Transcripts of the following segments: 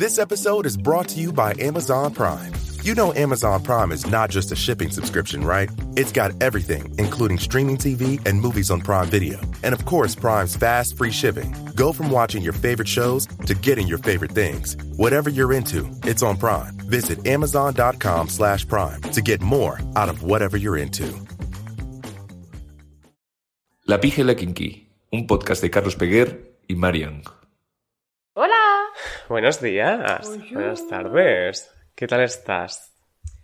This episode is brought to you by Amazon Prime. You know Amazon Prime is not just a shipping subscription, right? It's got everything, including streaming TV and movies on Prime Video. And of course, Prime's fast, free shipping. Go from watching your favorite shows to getting your favorite things. Whatever you're into, it's on Prime. Visit amazon.com slash prime to get more out of whatever you're into. La Pija la Kinky, un podcast de Carlos Peguer y Marian. Buenos días, buenas tardes. ¿Qué tal estás,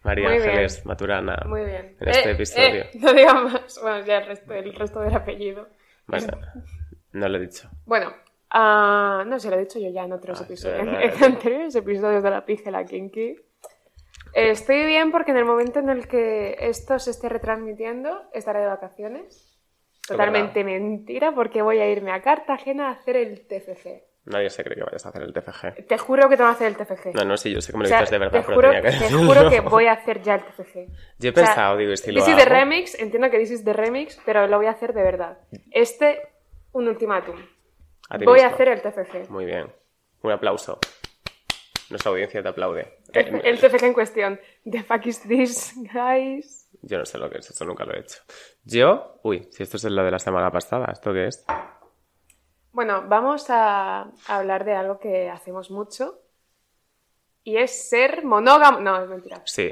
María Muy bien. Ángeles Maturana? Muy bien. En este Eh, episodio. eh, no digamos. Bueno, ya el resto, el resto del apellido. Bueno, no lo he dicho. Bueno, ah, no se lo he dicho yo ya en otros Ah, episodios. En, no, anteriores episodios de La Pija y la Kinky. Estoy bien porque en el momento en el que esto se esté retransmitiendo, estaré de vacaciones. Totalmente mentira porque voy a irme a Cartagena a hacer el TFG. Nadie se cree que vayas a hacer el TFG. Te juro que te voy a hacer el TFG. No, no, sí, yo sé que me O lo sea, dices de verdad, te pero juro, tenía que te juro que voy a hacer ya el TFG. Yo he O sea, pensado, digo, si lo This is the remix, entiendo que this is the remix, pero lo voy a hacer de verdad. Este, un ultimátum. A Voy a mismo. hacer el TFG. Muy bien. Un aplauso. Nuestra audiencia te aplaude. El, Eh, el TFG en cuestión. The fuck is this, guys? Yo no sé lo que es, esto nunca lo he hecho. Yo, uy, si esto es lo de la semana pasada, ¿esto qué es? Bueno, vamos a, hablar de algo que hacemos mucho. Y es ser monógamo. No, es mentira. Sí,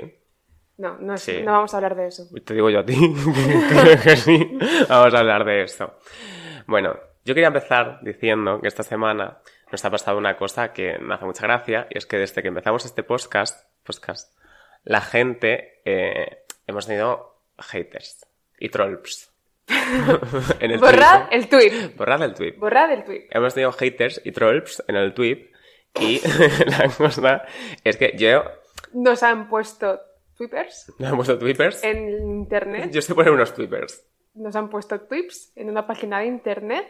No, no, es- Sí. no vamos a hablar de eso. te digo yo a ti que sí. Vamos a hablar de esto. Bueno, yo quería empezar diciendo que esta semana nos ha pasado una cosa que me hace mucha gracia y es que desde que empezamos este podcast, podcast la gente eh, hemos tenido haters y trolls. en el Borrad Twitter. el tweet. Borrad el tweet. Borrad el tweet. Hemos tenido haters y trolls en el tweet y la cosa es que yo Nos han puesto tweepers me han puesto tweepers. en internet. Yo sé poner unos tweepers. nos han puesto tweets en una página de internet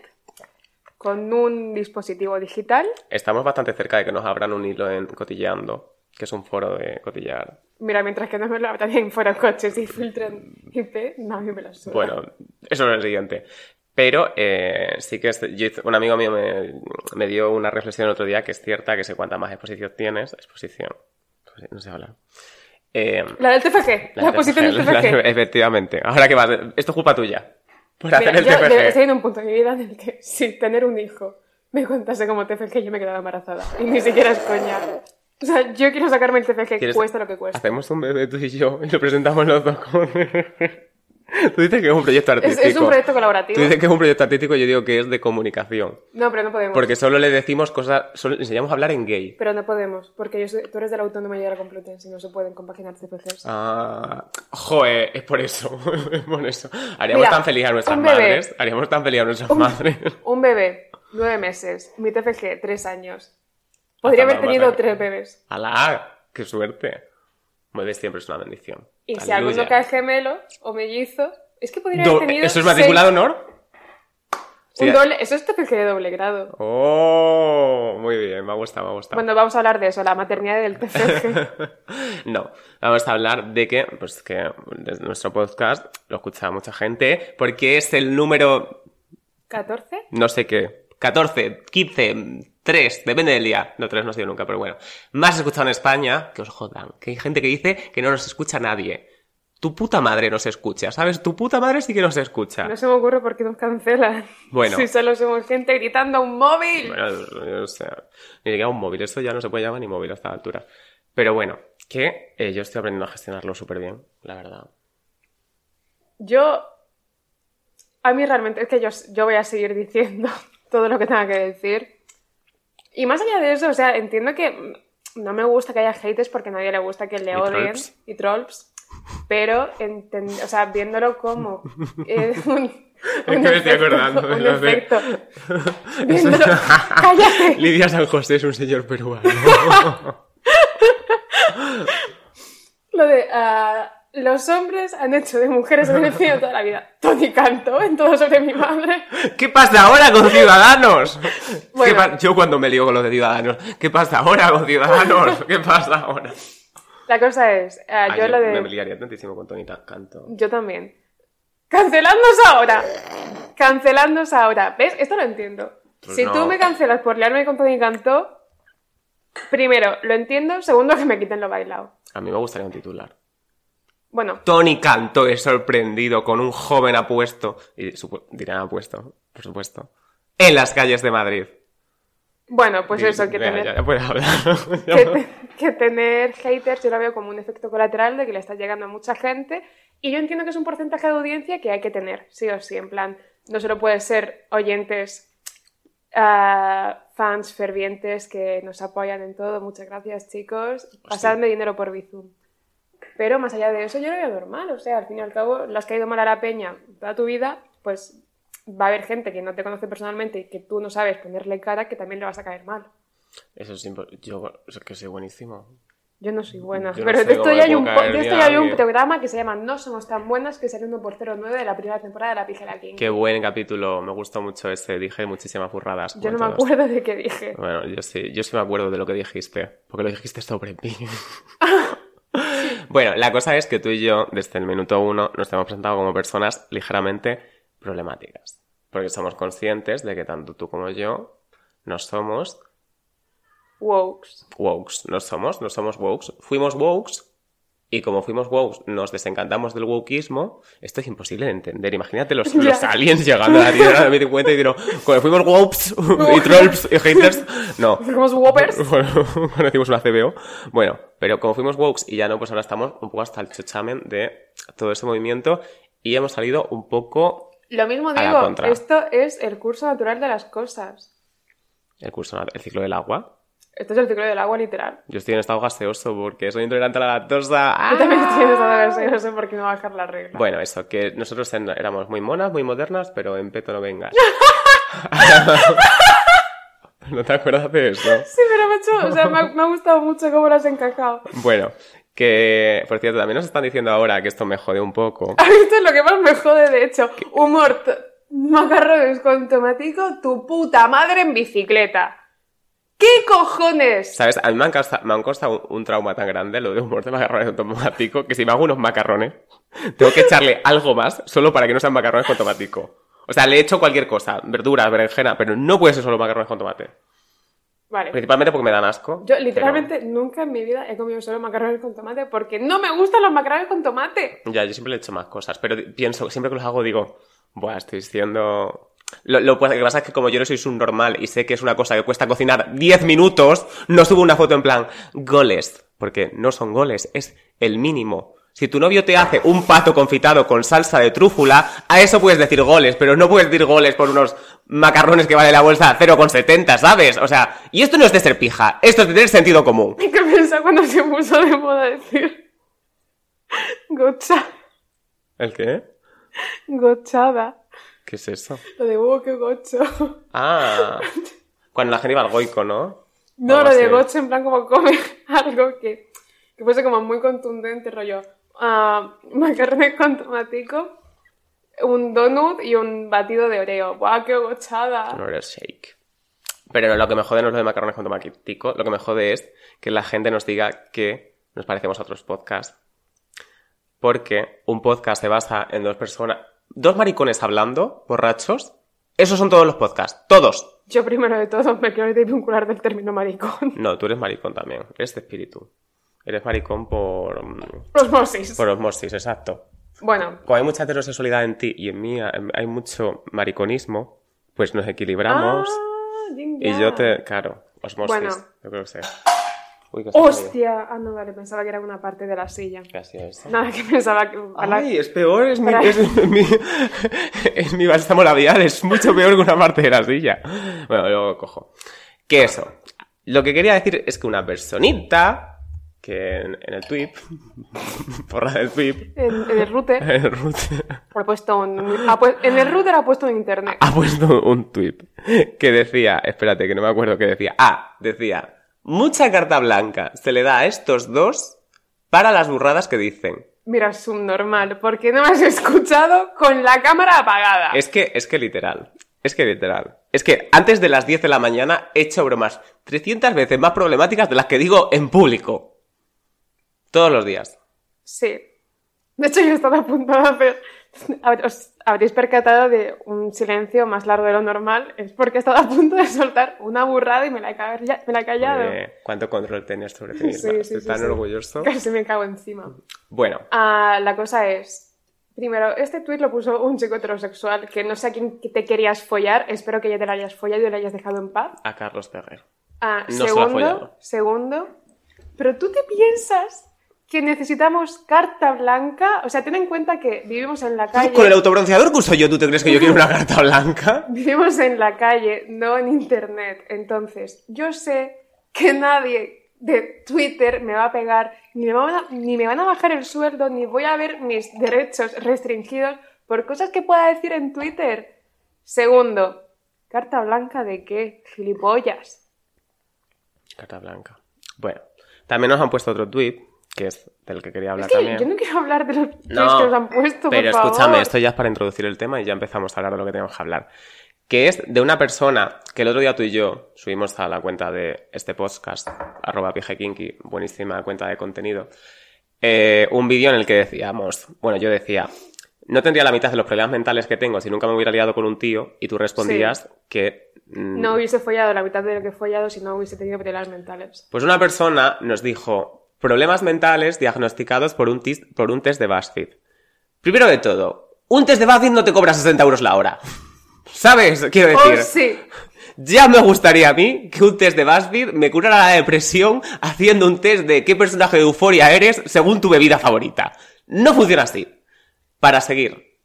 con un dispositivo digital. Estamos bastante cerca de que nos abran un hilo en Cotilleando, que es un foro de cotillear. Mira, mientras que no me lo también fuera coches y filtran IP, no, a mí me la suda. Bueno, eso es el siguiente. Pero eh, sí que es- yo un amigo mío me, me dio una reflexión el otro día que es cierta, que sé cuánta más exposición tienes. Exposición. Pues, No sé hablar. Eh, La del TFG, la, del posición del TFG, la- efectivamente. Ahora que vas, esto es culpa tuya. Por Mira, hacer el yo TFG. de- estoy en un punto de mi vida en el que si tener un hijo me contase como TFG yo me quedaba embarazada. Y ni siquiera es coña. O sea, yo quiero sacarme el TFG, ¿Quieres- cuesta lo que cuesta. Hacemos un bebé tú y yo y lo presentamos los dos como... Tú dices que es un proyecto Es, artístico. es un proyecto colaborativo. Tú dices que es un proyecto artístico yo digo que es de comunicación. No, pero no podemos. Porque solo le decimos cosas, solo enseñamos a hablar en gay. Pero no podemos, porque yo soy- tú eres de la Autónoma y de la Complutense y no se pueden compaginar TFGs. Ah, joder, es por eso, es por eso. Haríamos Mira, tan feliz a nuestras un bebé. madres, haríamos tan feliz a nuestras madres. Un bebé, nueve meses. Mi TFG, tres años. Podría haber tenido tres bebés. ¡Alá! ¡Qué suerte! Bebé siempre es una bendición. Y si alguno cae gemelo o mellizo, es que podría haber tenido. ¿Eso es matriculado seis- honor? Sí. Un doble, eso es TFG de doble grado. ¡Oh! Muy bien, me ha gustado, me ha gustado. Bueno, vamos a hablar de eso, la maternidad del TFG. no, vamos a hablar de que, pues que desde nuestro podcast lo escucha mucha gente, porque es el número, ¿14? no sé qué, 14, 15, 3, depende del día. No, 3 no ha sido nunca, pero bueno. Más escuchado en España, que os jodan, que hay gente que dice que no nos escucha nadie. Tu puta madre nos escucha, ¿sabes? Tu puta madre sí que nos escucha. No se me ocurre por qué nos cancelan. Bueno. Si solo somos gente gritando a un móvil. Bueno, o sea, ni siquiera un móvil, esto ya no se puede llamar ni móvil a esta altura. Pero bueno, que eh, yo estoy aprendiendo a gestionarlo súper bien, la verdad. Yo. A mí realmente es que yo, yo voy a seguir diciendo todo lo que tenga que decir. Y más allá de eso, o sea, entiendo que no me gusta que haya haters porque a nadie le gusta que le Y odien trolls. y trolls. Pero, enten- o sea, viéndolo como eh, un, Es que me estoy acordando un lo de-. Viéndolo- ¡Cállate! Lidia San José es un señor peruano. Lo de ah, los hombres han hecho de mujeres en toda la vida. Tony Canto en todo sobre mi madre. ¿Qué pasa ahora con Ciudadanos? Bueno. ¿Qué pa- Yo cuando me lío con lo de Ciudadanos, ¿qué pasa ahora con Ciudadanos? ¿Qué pasa ahora? La cosa es, Ah, yo lo Me de... liaría tantísimo con Tony Canto. Yo también. Canceladnos ahora. Canceladnos ahora. ¿Ves? Esto lo entiendo. Pues si no. tú me cancelas por liarme con Tony Cantó, primero, lo entiendo. Segundo, que me quiten lo bailado. A mí me gustaría un titular. Bueno, Tony Canto es sorprendido con un joven apuesto, y dirán apuesto, por supuesto, en las calles de Madrid. bueno, pues eso, que tener, ya, ya puedes hablar. que, te- que tener haters yo lo veo como un efecto colateral de que le está llegando a mucha gente. Y yo entiendo que es un porcentaje de audiencia que hay que tener, sí o sí. En plan, no solo puede ser oyentes, ah, fans fervientes que nos apoyan en todo. Muchas gracias, chicos. Pasadme dinero por Bizum. Pero más allá de eso, yo lo veo normal. O sea, al fin y al cabo, le has caído mal a la peña toda tu vida, pues va a haber gente que no te conoce personalmente y que tú no sabes ponerle cara que también le vas a caer mal. Eso es impo- Yo es que soy buenísimo. Yo no soy buena. Yo no pero sé de esto ya hay un, hay un programa que se llama No somos tan buenas que salió 1 por 09 de la primera temporada de La Pijera King. Qué buen capítulo, me gustó mucho ese, dije muchísimas burradas. Yo no me acuerdo de qué dije. Bueno, yo sí, yo sí me acuerdo de lo que dijiste, porque lo dijiste sobre mí. bueno, la cosa es que tú y yo, desde el minuto uno, nos hemos presentado como personas ligeramente problemáticas. Porque somos conscientes de que tanto tú como yo no somos Wokes. wokes. No somos, no somos wokes. Fuimos wokes y como fuimos wokes nos desencantamos del wokeismo. Esto es imposible de entender. Imagínate los, los aliens llegando a la Tierra de 2050 y dijeron, cuando fuimos wokes y trolls y haters, no. Fuimos whoppers. Bueno, cuando hicimos una CBO. Bueno, pero como fuimos wokes y ya no, pues ahora estamos un poco hasta el chochamen de todo ese movimiento y hemos salido un poco Lo mismo la digo, contra. esto es el curso natural de las cosas. el curso, el ciclo del agua. Esto es el ciclo del agua literal. Yo estoy en estado gaseoso porque soy intolerante a la lactosa. Yo también ¡Ah! estoy en estado de no sé por qué no bajar la regla. Bueno, eso, que nosotros en- éramos muy monas, muy modernas, pero en peto no vengas. ¿No te acuerdas de eso? Sí, pero me ha hecho- o sea, me ha, me ha gustado mucho cómo lo has encajado. Bueno, que, por cierto, también nos están diciendo ahora que esto me jode un poco. Esto es lo que más me jode, de hecho. Humor, t- macarrones con tomatico, tu puta madre en bicicleta. ¿Qué cojones? ¿Sabes? A mí me han, causa- me han costado un, un trauma tan grande lo de humor de macarrones con tomatico que si me hago unos macarrones, tengo que echarle algo más solo para que no sean macarrones con tomatico. O sea, le echo cualquier cosa, verduras, berenjena, pero no puede ser solo macarrones con tomate. Vale. Principalmente porque me dan asco. Yo pero- literalmente nunca en mi vida he comido solo macarrones con tomate porque no me gustan los macarrones con tomate. Ya, yo siempre le echo más cosas, pero pienso, siempre que los hago digo, buah, estoy siendo... Lo, lo que pasa es que como yo no soy un normal y sé que es una cosa que cuesta cocinar 10 minutos, no subo una foto en plan, goles, porque no son goles, es el mínimo. Si tu novio te hace un pato confitado con salsa de trúfula, a eso puedes decir goles, pero no puedes decir goles por unos macarrones que vale la bolsa 0,70, ¿sabes? O sea, y esto no es de ser pija, esto es de tener sentido común. ¿Qué pensaba cuando se puso de moda decir gocha, ¿El qué? gochada? ¿Qué es eso? Lo de huevo que gocho. Ah, cuando la gente iba al goico, ¿no? No, lo de gocho en plan como come algo que, que fuese como muy contundente, rollo. ah, macarrones con tomatico, un donut y un batido de oreo. ¡Guau, qué gochada! No eres shake. Pero lo que me jode no es lo de macarrones con tomatico, lo que me jode es que la gente nos diga que nos parecemos a otros podcasts. Porque un podcast se basa en dos personas, dos maricones hablando, borrachos. Esos son todos los podcasts, todos. Yo primero de todo me quiero desvincular del término maricón. No, tú eres maricón también, eres de espíritu. Eres maricón por, mm, Osmosis. por osmosis, exacto. Bueno, Como hay mucha heterosexualidad en ti y en mí hay mucho mariconismo, pues nos equilibramos. Ah, Y yo te, claro, osmosis, Bueno. yo creo que sé. Uy, ¡Hostia! Ah, no, vale, pensaba que era una parte de la silla. caído. ¿Qué ha sido eso? Nada, que pensaba que... para- Ay, es peor, es mi, para- es mi, es mi bálsamo labial, es mucho peor que una parte de la silla. Bueno, luego cojo. Que eso. Lo que quería decir es que una personita que en, en el tweet, porra del tweet, En, en el router. en el router, ha puesto un- ha pu- en el router ha puesto un internet. ha puesto un tweet que decía, espérate que no me acuerdo qué decía. Ah, decía, mucha carta blanca se le da a estos dos para las burradas que dicen. Mira, subnormal, ¿por qué no me has escuchado con la cámara apagada? Es que, es que literal. Es que literal. Es que antes de las 10 de la mañana he hecho bromas 300 veces más problemáticas de las que digo en público. Todos los días. Sí. De hecho, yo estaba a punto de hacer... Os habréis percatado de un silencio más largo de lo normal. Es porque estaba a punto de soltar una burrada y me la he, calla- me la he callado. Eh, ¿Cuánto control tienes sobre ti misma? Sí, sí, Estoy sí, tan sí. orgulloso. Casi me cago encima. Bueno, Ah, la cosa es, primero, este tuit lo puso un chico heterosexual que no sé a quién te querías follar, espero que ya te la hayas follado y lo hayas dejado en paz. a Carlos Ferrer. Ah, No se lo ha segundo, follado. segundo, pero tú te piensas que necesitamos carta blanca, o sea, ten en cuenta que vivimos en la calle, Con el autobronceador que uso yo, ¿tú te crees que yo quiero una carta blanca? vivimos en la calle, no en internet, entonces yo sé que nadie de Twitter me va a pegar, ni me van a, ni me van a bajar el sueldo, ni voy a ver mis derechos restringidos por cosas que pueda decir en Twitter. Segundo, ¿carta blanca de qué? Gilipollas. Carta blanca. Bueno, también nos han puesto otro tweet, que es del que quería hablar Es que también. yo no quiero hablar de los No, que nos han puesto, pero por favor. escúchame, esto ya es para introducir el tema y ya empezamos a hablar de lo que tenemos que hablar. Que es de una persona que el otro día tú y yo subimos a la cuenta de este podcast, arroba pijekinky, buenísima cuenta de contenido, eh, un vídeo en el que decíamos, bueno, yo decía, no tendría la mitad de los problemas mentales que tengo si nunca me hubiera liado con un tío y tú respondías que... mm, No hubiese follado la mitad de lo que he follado si no hubiese tenido problemas mentales. Pues una persona nos dijo problemas mentales diagnosticados por un, tis- por un test de BuzzFeed. Primero de todo, un test de BuzzFeed no te cobra 60 euros la hora. ¿Sabes? Quiero decir, ¡Oh, sí! ya me gustaría a mí que un test de BuzzFeed me curara la depresión haciendo un test de qué personaje de euforia eres según tu bebida favorita. No funciona así. Para seguir,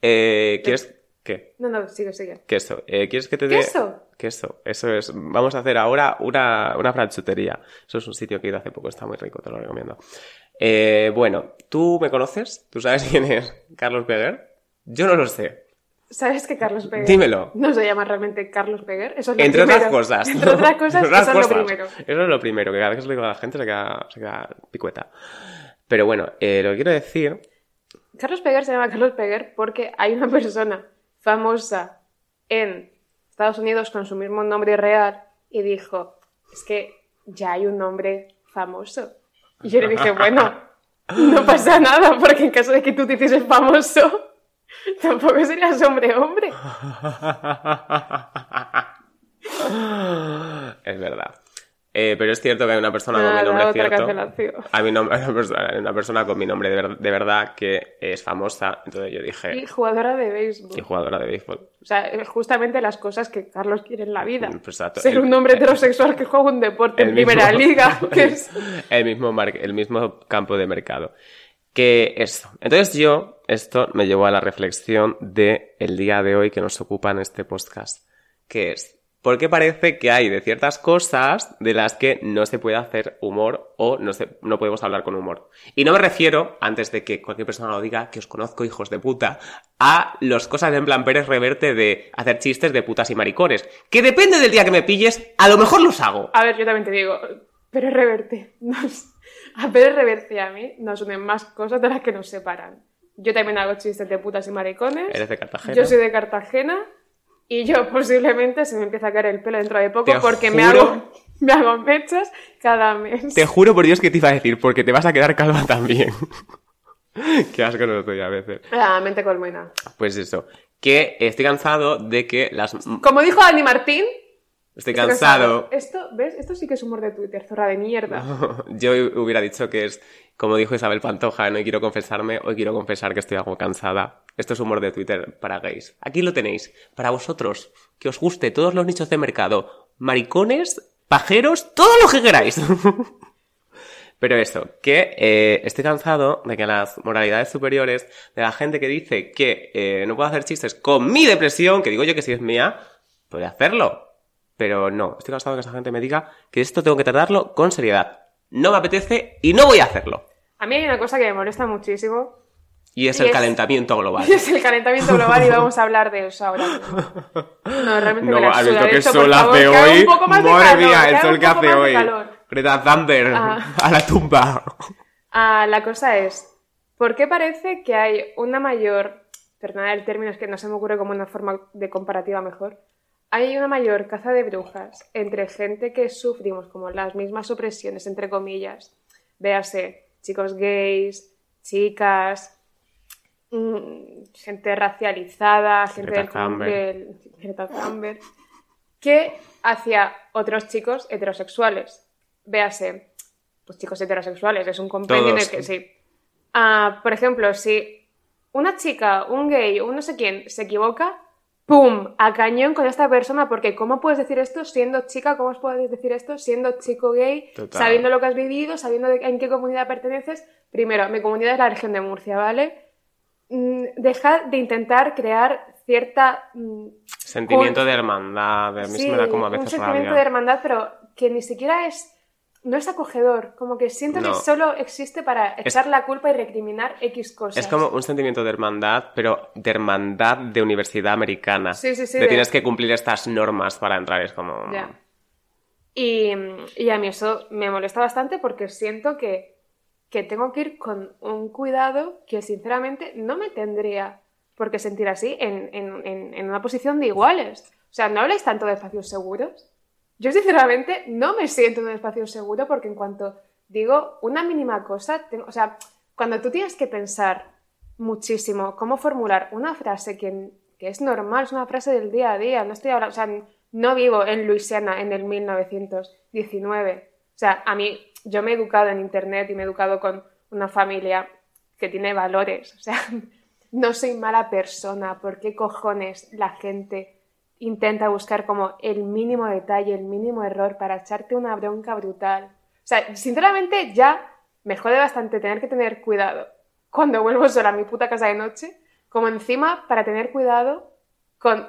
eh, ¿quieres qué? No, no, sigue, sigue. Queso. Eh, ¿Quieres que te dé...? ¿Queso? Queso. Eso es. Vamos a hacer ahora una, una franchutería. Eso es un sitio que he ido hace poco. Está muy rico, te lo recomiendo. Eh, bueno, ¿tú me conoces? ¿Tú sabes quién es Carlos Peguer? Yo no lo sé. ¿Sabes que Carlos Peguer Dímelo. no se llama realmente Carlos Peguer? Eso es lo Entre primero. otras cosas. Entre otras cosas, Entre otras eso es lo primero. Eso es lo primero, que cada vez que se lo digo a la gente se queda, se queda picueta. Pero bueno, eh, lo que quiero decir... Carlos Peguer se llama Carlos Peguer porque hay una persona famosa en Estados Unidos con su mismo nombre real y dijo, es que ya hay un nombre famoso. Y yo le dije, bueno, no pasa nada porque en caso de que tú te hicieses famoso, tampoco serías hombre hombre. es verdad. Eh, pero es cierto que hay una persona con mi Nada, nombre cierto. Hay, una, una persona con mi nombre de, ver- de verdad que es famosa. Entonces yo dije, Y jugadora de béisbol. y jugadora de béisbol. O sea, es justamente las cosas que Carlos quiere en la vida. Pues exacto. Ser El- un hombre heterosexual que juega un deporte en primera mismo- liga. Que es... el, mismo mar- el mismo campo de mercado. Que eso. Entonces yo, esto me llevó a la reflexión de el día de hoy que nos ocupa en este podcast. Que es, ¿por qué parece que hay de ciertas cosas de las que no se puede hacer humor o no, se, no podemos hablar con humor? Y no me refiero, antes de que cualquier persona lo diga, que os conozco, hijos de puta, a los cosas en plan Pérez Reverte de hacer chistes de putas y maricones. Que depende del día que me pilles, a lo mejor los hago. A ver, yo también te digo, pero Reverte, nos... a Pérez Reverte y a mí nos unen más cosas de las que nos separan. Yo también hago chistes de putas y maricones. Eres de Cartagena. Yo soy de Cartagena y yo posiblemente se me empieza a caer el pelo dentro de poco Te porque me hago, me hago mechas cada mes. Te juro por Dios que te iba a decir, porque te vas a quedar calva también. Qué asco nos doy a veces. La mente colmena. Pues eso, que estoy cansado de que las... Como dijo Dani Martín, Estoy estoy cansado. Esto, ¿ves? Esto sí que es humor de Twitter, zorra de mierda. Yo hubiera dicho que es, como dijo Isabel Pantoja, no quiero confesarme, hoy quiero confesar que estoy algo cansada. Esto es humor de Twitter para gays. Aquí lo tenéis, para vosotros, que os guste todos los nichos de mercado, maricones, pajeros, todo lo que queráis. Pero eso, que eh, estoy cansado de que las moralidades superiores, de la gente que dice que eh, no puedo hacer chistes con mi depresión, que digo yo que si es mía, puede hacerlo. Pero no, estoy cansado de que esa gente me diga que esto tengo que tratarlo con seriedad. no me apetece y no voy a hacerlo. A mí hay una cosa que me molesta muchísimo. Y es Y el es- calentamiento global. Y es el calentamiento global y vamos a hablar de eso ahora. No, realmente No, me la suda. por sol hace que hoy. un poco más de Madre calor, mía, que el sol que hace hoy. Greta Thunberg, Ah. a la tumba. Ah, la cosa es, ¿por qué parece que hay una mayor, perdonad el término, es que no se me ocurre como una forma de comparativa mejor, hay una mayor caza de brujas entre gente que sufrimos como las mismas opresiones, entre comillas, véase, chicos gays, chicas, gente racializada, gente del Greta Thunberg, que hacia otros chicos heterosexuales. Véase, pues chicos heterosexuales, es un compendio en el que sí. Ah, por ejemplo, si una chica, un gay, un no sé quién se equivoca, ¡pum! A cañón con esta persona, porque ¿cómo puedes decir esto siendo chica? ¿Cómo puedes decir esto siendo chico gay? Total. Sabiendo lo que has vivido, sabiendo en qué comunidad perteneces. Primero, mi comunidad es la región de Murcia, ¿vale? Mm, Dejad de intentar crear cierta mm, Sentimiento Un- de hermandad. A mí Sí, se me da como a un veces sentimiento rabia. de hermandad, pero que ni siquiera es. No es acogedor. Como que siento No. que solo existe para echar la culpa y recriminar X cosas. Es como un sentimiento de hermandad, pero de hermandad de universidad americana. Sí, sí, sí, de- tienes que cumplir estas normas para entrar. Es como. Ya. Y, y a mí eso me molesta bastante porque siento que, que tengo que ir con un cuidado que sinceramente no me tendría por qué sentir así en, en- en- una posición de iguales. O sea, ¿no habláis tanto de espacios seguros? Yo sinceramente no me siento en un espacio seguro porque en cuanto digo una mínima cosa, tengo- o sea, cuando tú tienes que pensar muchísimo cómo formular una frase que, que es normal, es una frase del día a día, no estoy hablando, o sea, no vivo en Luisiana en el 1919. O sea, a mí, yo me he educado en Internet y me he educado con una familia que tiene valores. O sea, no soy mala persona. ¿Por qué cojones la gente intenta buscar como el mínimo detalle, el mínimo error para echarte una bronca brutal? O sea, sinceramente ya me jode bastante tener que tener cuidado cuando vuelvo sola a mi puta casa de noche, como encima para tener cuidado con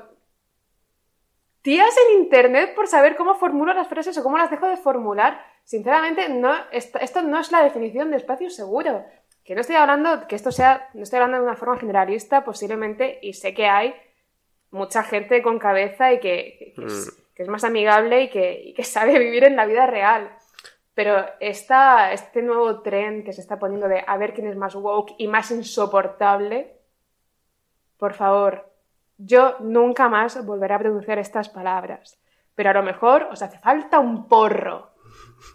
tías en internet por saber cómo formulo las frases o cómo las dejo de formular. Sinceramente, no, esto, no es la definición de espacio seguro. Que no estoy hablando, que esto sea, no estoy hablando de una forma generalista, posiblemente, y sé que hay mucha gente con cabeza y que, que es, que es más amigable y que, y que sabe vivir en la vida real. Pero esta, este nuevo tren que se está poniendo de a ver quién es más woke y más insoportable, por favor, yo nunca más volveré a pronunciar estas palabras. Pero a lo mejor os hace falta un porro.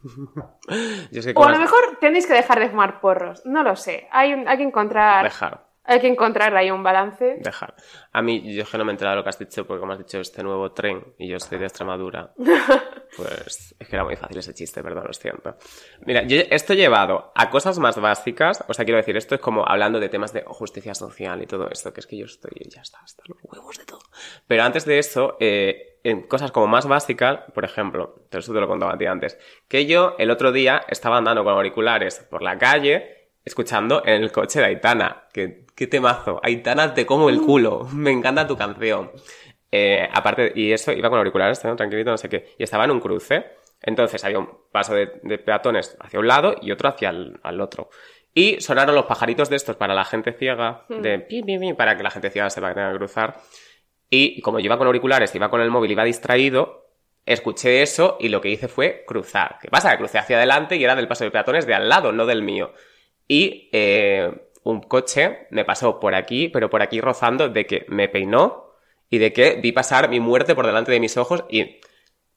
Yo es que O a lo las- mejor tenéis que dejar de fumar porros. No lo sé. Hay, hay que encontrar. Dejar. Hay que encontrar ahí un balance. Dejar. A mí, yo que no me he enterado de lo que has dicho, porque como has dicho este nuevo tren y yo soy de Extremadura, pues es que era muy fácil ese chiste, perdón, lo siento. Mira, yo esto he llevado a cosas más básicas, o sea, quiero decir, esto es como hablando de temas de justicia social y todo esto, que es que yo estoy, ya está, hasta los huevos de todo. Pero antes de eso, eh, en cosas como más básicas, por ejemplo, te eso te lo contaba a ti antes, que yo el otro día estaba andando con auriculares por la calle, escuchando en el coche de Aitana. Que, qué temazo. Aitana, te como el culo. Me encanta tu canción. Eh, aparte, y eso, iba con auriculares, ¿no? tranquilito, no sé qué. Y estaba en un cruce. Entonces había un paso de, de peatones hacia un lado y otro hacia el al otro. Y sonaron los pajaritos de estos para la gente ciega, de pi, pi, pi, para que la gente ciega sepa que tenga que cruzar. Y como yo iba con auriculares, iba con el móvil, iba distraído, escuché eso y lo que hice fue cruzar. ¿Qué pasa? Que crucé hacia adelante y era del paso de peatones de al lado, no del mío. Y eh, un coche me pasó por aquí, pero por aquí rozando de que me peinó y de que vi pasar mi muerte por delante de mis ojos y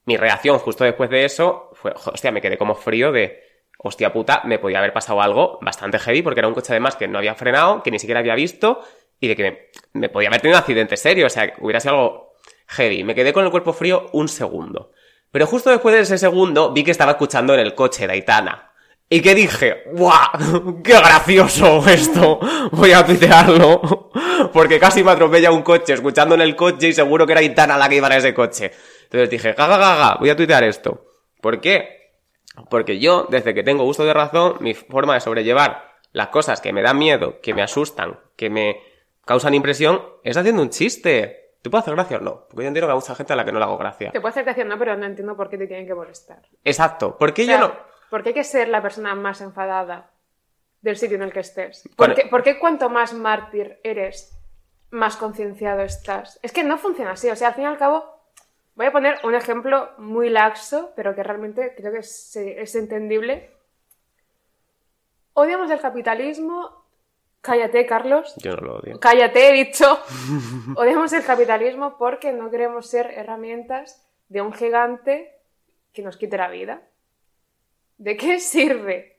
mi reacción justo después de eso fue, hostia, me quedé como frío de, hostia puta, me podía haber pasado algo bastante heavy porque era un coche además que no había frenado, que ni siquiera había visto y de que me, podía haber tenido un accidente serio, o sea, que hubiera sido algo heavy. Me quedé con el cuerpo frío un segundo. Pero justo después de ese segundo vi que estaba escuchando en el coche de Aitana. Y que dije, ¡guau! ¡Qué gracioso esto! Voy a tuitearlo. Porque casi me atropella un coche escuchando en el coche y seguro que era Aitana la que iba en ese coche. Entonces dije, gaga, gaga, voy a tuitear esto. ¿Por qué? Porque yo, desde que tengo uso de razón, mi forma de sobrellevar las cosas que me dan miedo, que me asustan, que me causan impresión, es haciendo un chiste. ¿Te puede hacer gracia o no? Porque yo entiendo que hay mucha gente a la que no le hago gracia. Te puede hacer gracia, no, pero no entiendo por qué te tienen que molestar. Exacto. ¿Por qué O sea, yo no? ¿Por qué hay que ser la persona más enfadada del sitio en el que estés? Bueno. ¿Por qué, por qué cuanto más mártir eres, más concienciado estás? Es que no funciona así. O sea, al fin y al cabo, voy a poner un ejemplo muy laxo, pero que realmente creo que es, es entendible. Odiamos el capitalismo. Cállate, Carlos. Yo no lo odio. Cállate, he dicho. Odiamos el capitalismo porque no queremos ser herramientas de un gigante que nos quite la vida. ¿De qué sirve?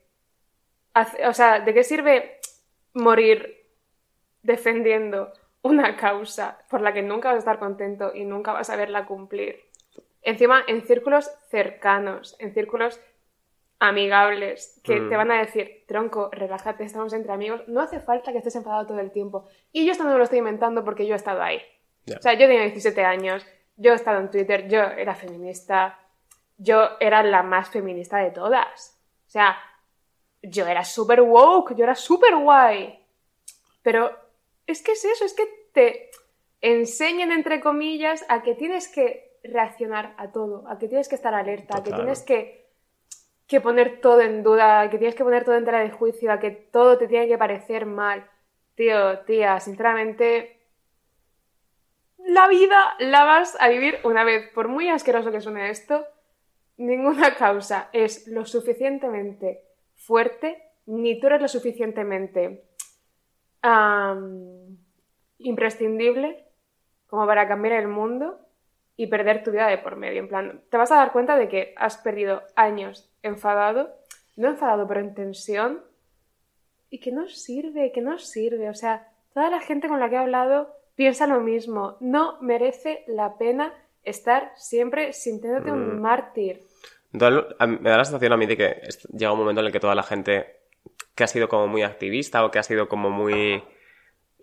O sea, ¿de qué sirve morir defendiendo una causa por la que nunca vas a estar contento y nunca vas a verla cumplir? Encima, en círculos cercanos, en círculos amigables, que Mm. te van a decir, tronco, relájate, estamos entre amigos, no hace falta que estés enfadado todo el tiempo. Y yo esto no me lo estoy inventando porque yo he estado ahí. O sea, yo tenía 17 años, yo he estado en Twitter, yo era feminista, yo era la más feminista de todas. O sea, yo era súper woke, yo era súper guay. Pero es que es eso, es que te enseñan, entre comillas, a que tienes que reaccionar a todo, a que tienes que estar alerta, a que tienes que, que poner todo en duda, a que tienes que poner todo en tela de juicio, a que todo te tiene que parecer mal. Tío, tía, sinceramente, la vida la vas a vivir una vez. Por muy asqueroso que suene esto, ninguna causa es lo suficientemente fuerte, ni tú eres lo suficientemente imprescindible como para cambiar el mundo y perder tu vida de por medio. En plan, te vas a dar cuenta de que has perdido años enfadado, no enfadado, pero en tensión, y que no sirve, que no sirve. O sea, toda la gente con la que he hablado piensa lo mismo. No merece la pena estar siempre sintiéndote un mártir. A mí- Me da la sensación a mí de que llega un momento en el que toda la gente que ha sido como muy activista o que ha sido como muy...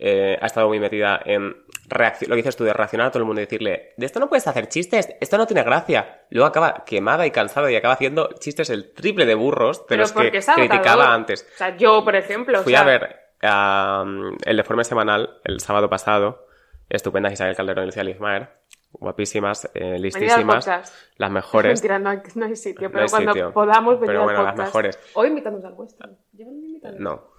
eh, ha estado muy metida en lo que dices tú, de reaccionar a todo el mundo y decirle, de esto no puedes hacer chistes, esto no tiene gracia. Luego acaba quemada y cansada y acaba haciendo chistes el triple de burros de Pero los que criticaba antes. O sea, yo, por ejemplo. o Fui sea, a ver um, el deforme semanal el sábado pasado. Estupendas Isabel Calderón y Lucía Lizmaer. Guapísimas, eh, listísimas. Las mejores. Mentira, no hay, no hay sitio, No pero hay cuando sitio. podamos venir Pero al bueno, las mejores. Hoy invitamos al invitado. No.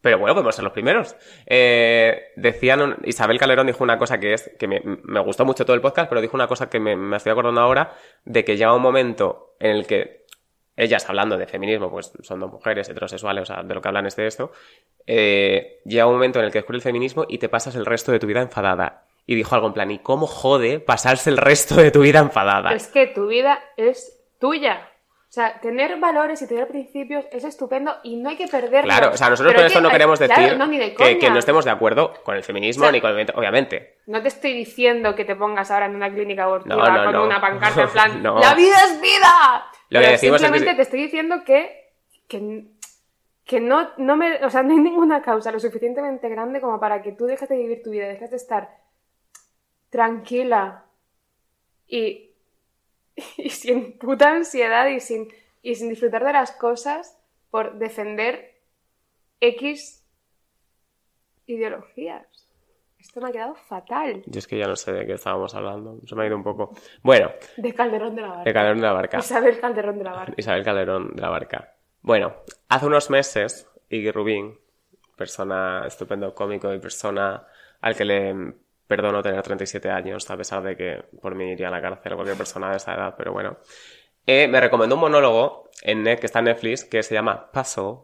Pero bueno, podemos ser los primeros. Eh, decían, un- Isabel Calderón dijo una cosa que es, que me, me gustó mucho todo el podcast, pero dijo una cosa que me, me estoy acordando ahora, de que llega un momento en el que ellas hablando de feminismo, pues son dos mujeres heterosexuales, o sea, de lo que hablan es de esto, eh, llega un momento en el que descubres el feminismo y te pasas el resto de tu vida enfadada. Y dijo algo en plan, ¿y cómo jode pasarse el resto de tu vida enfadada? Es que tu vida es tuya. O sea, tener valores y tener principios es estupendo y no hay que perderlos. Claro, o sea, nosotros con es esto que- no queremos decir claro, no, ni de que, no estemos de acuerdo con el feminismo O sea, ni con el obviamente. No te estoy diciendo que te pongas ahora en una clínica abortiva No, no, con una pancarta en plan. ¡La vida es vida! Lo que Pero decimos es que simplemente te estoy diciendo que, que, que no, no me, o sea, no hay ninguna causa lo suficientemente grande como para que tú dejes de vivir tu vida, dejes de estar tranquila y, y sin puta ansiedad y sin, y sin disfrutar de las cosas por defender X ideologías. Esto me ha quedado fatal. Yo es que ya no sé de qué estábamos hablando. Se me ha ido un poco. Bueno, De Calderón de la Barca. de Calderón de la Barca. Isabel Calderón de la Barca. Isabel Calderón de la Barca. Bueno, hace unos meses, Iggy Rubín, persona estupendo cómico y persona al que le perdono tener 37 años, a pesar de que por mí iría a la cárcel cualquier persona de esa edad, pero bueno, eh, me recomendó un monólogo en net, que está en Netflix que se llama Puzzle.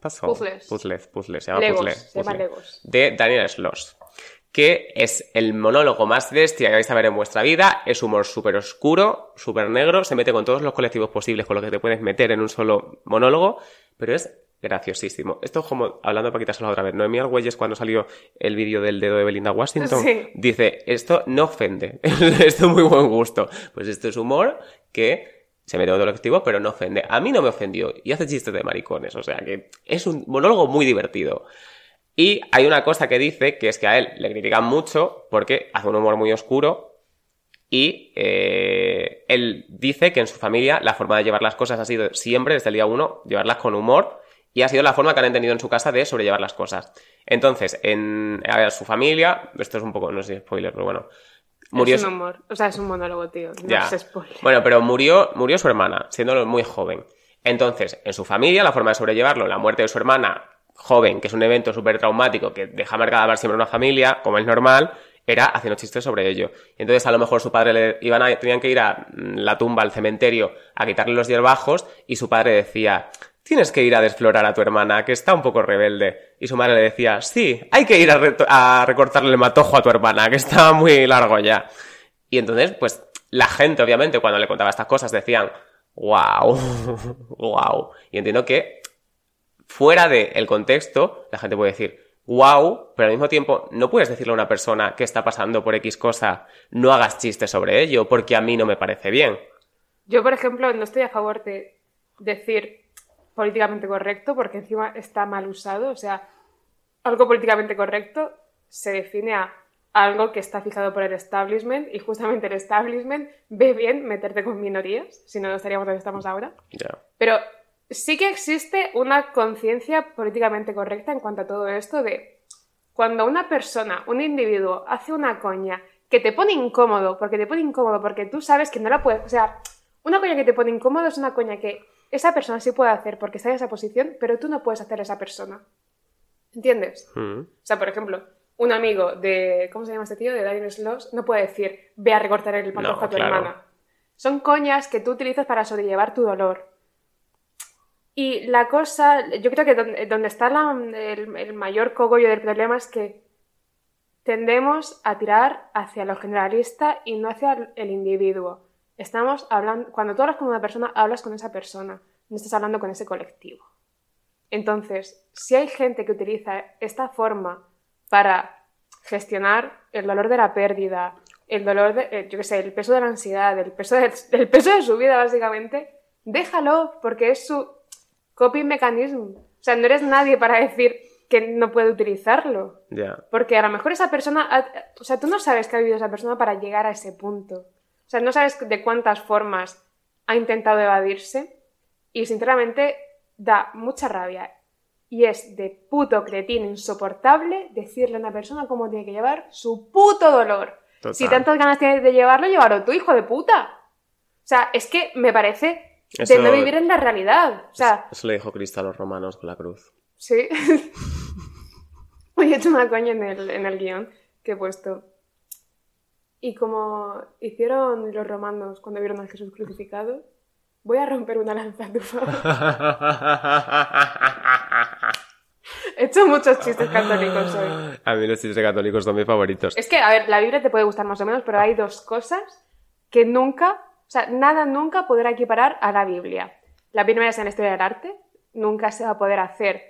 Puzzle. Puzzles. Puzzles, puzzles, se llama Legos, Puzzle, se llama Puzzle. Legos. De Daniel Sloss que es el monólogo más bestia que vais a ver en vuestra vida. Es humor súper oscuro, súper negro, se mete con todos los colectivos posibles con los que te puedes meter en un solo monólogo, pero es graciosísimo. Esto es como, hablando para quitárselo otra vez, Noemí Argüelles cuando salió el vídeo del dedo de Belinda Washington, Sí. dice, esto no ofende, esto es muy buen gusto. Pues esto es humor que se mete todo el colectivo, pero no ofende. A mí no me ofendió y hace chistes de maricones, o sea que es un monólogo muy divertido. Y hay una cosa que dice, que es que a él le critican mucho porque hace un humor muy oscuro y eh, él dice que en su familia la forma de llevar las cosas ha sido siempre, desde el día uno, llevarlas con humor y ha sido la forma que han entendido en su casa de sobrellevar las cosas. Entonces, en a su familia, esto es un poco, no sé si es spoiler, pero bueno, murió Es un humor. O sea, es un monólogo, tío. No ya. es spoiler. Bueno, pero murió, murió su hermana, siendo muy joven. Entonces, en su familia, la forma de sobrellevarlo, la muerte de su hermana joven, que es un evento súper traumático que deja marcada para siempre una familia, como es normal, era haciendo chistes sobre ello. Y entonces a lo mejor su padre le iban a, tenían que ir a mm, la tumba, al cementerio, a quitarle los hierbajos, y su padre decía, tienes que ir a desflorar a tu hermana, que está un poco rebelde. Y su madre le decía, sí, hay que ir a, recortarle el matojo a tu hermana, que está muy largo ya. Y entonces, pues, la gente, obviamente, cuando le contaba estas cosas, decían, wow, wow. Y entiendo que fuera del contexto, la gente puede decir, wow, pero al mismo tiempo no puedes decirle a una persona que está pasando por X cosa, no hagas chistes sobre ello, porque a mí no me parece bien. Yo, por ejemplo, no estoy a favor de decir políticamente correcto, porque encima está mal usado. O sea, algo políticamente correcto se define a algo que está fijado por el establishment, y justamente el establishment ve bien meterte con minorías, si no, no estaríamos donde estamos ahora. Ya. Pero sí que existe una conciencia políticamente correcta en cuanto a todo esto de cuando una persona, un individuo, hace una coña que te pone incómodo, porque te pone incómodo, porque tú sabes que no la puedes. O sea, una coña que te pone incómodo es una coña que esa persona sí puede hacer porque está en esa posición, pero tú no puedes hacer a esa persona. ¿Entiendes? Mm. O sea, por ejemplo, un amigo de. ¿Cómo se llama este tío? De Darius Loss, no puede decir, ve a recortar el patojo No, a tu claro. hermana. Son coñas que tú utilizas para sobrellevar tu dolor. Y la cosa, yo creo que donde, donde está la- el, el mayor cogollo del problema es que tendemos a tirar hacia lo generalista y no hacia el individuo. Estamos hablando, cuando tú hablas con una persona, hablas con esa persona, no estás hablando con ese colectivo. Entonces, si hay gente que utiliza esta forma para gestionar el dolor de la pérdida, el dolor de, eh, yo qué sé, el peso de la ansiedad, el peso de, el peso de su vida, básicamente, déjalo, porque es su coping mechanism. O sea, no eres nadie para decir que no puede utilizarlo. Ya. Porque a lo mejor esa persona, o sea, tú no sabes qué ha vivido esa persona para llegar a ese punto. O sea, no sabes de cuántas formas ha intentado evadirse y sinceramente da mucha rabia. Y es de puto cretín insoportable decirle a una persona cómo tiene que llevar su puto dolor. Total. Si tantas ganas tienes de llevarlo, llévalo tú, hijo de puta. O sea, es que me parece de Eso- no vivir en la realidad. O sea, Eso le dijo Cristo a los romanos con la cruz. Sí. Hoy he hecho una coña en el, en el guion que he puesto. Y como hicieron los romanos cuando vieron a Jesús crucificado, voy a romper una lanza a tu favor. He hecho muchos chistes católicos hoy. A mí los chistes católicos son mis favoritos. Es que, a ver, la Biblia te puede gustar más o menos, pero hay dos cosas que nunca, o sea, nada nunca podrá equiparar a la Biblia. La primera es en la historia del arte, nunca se va a poder hacer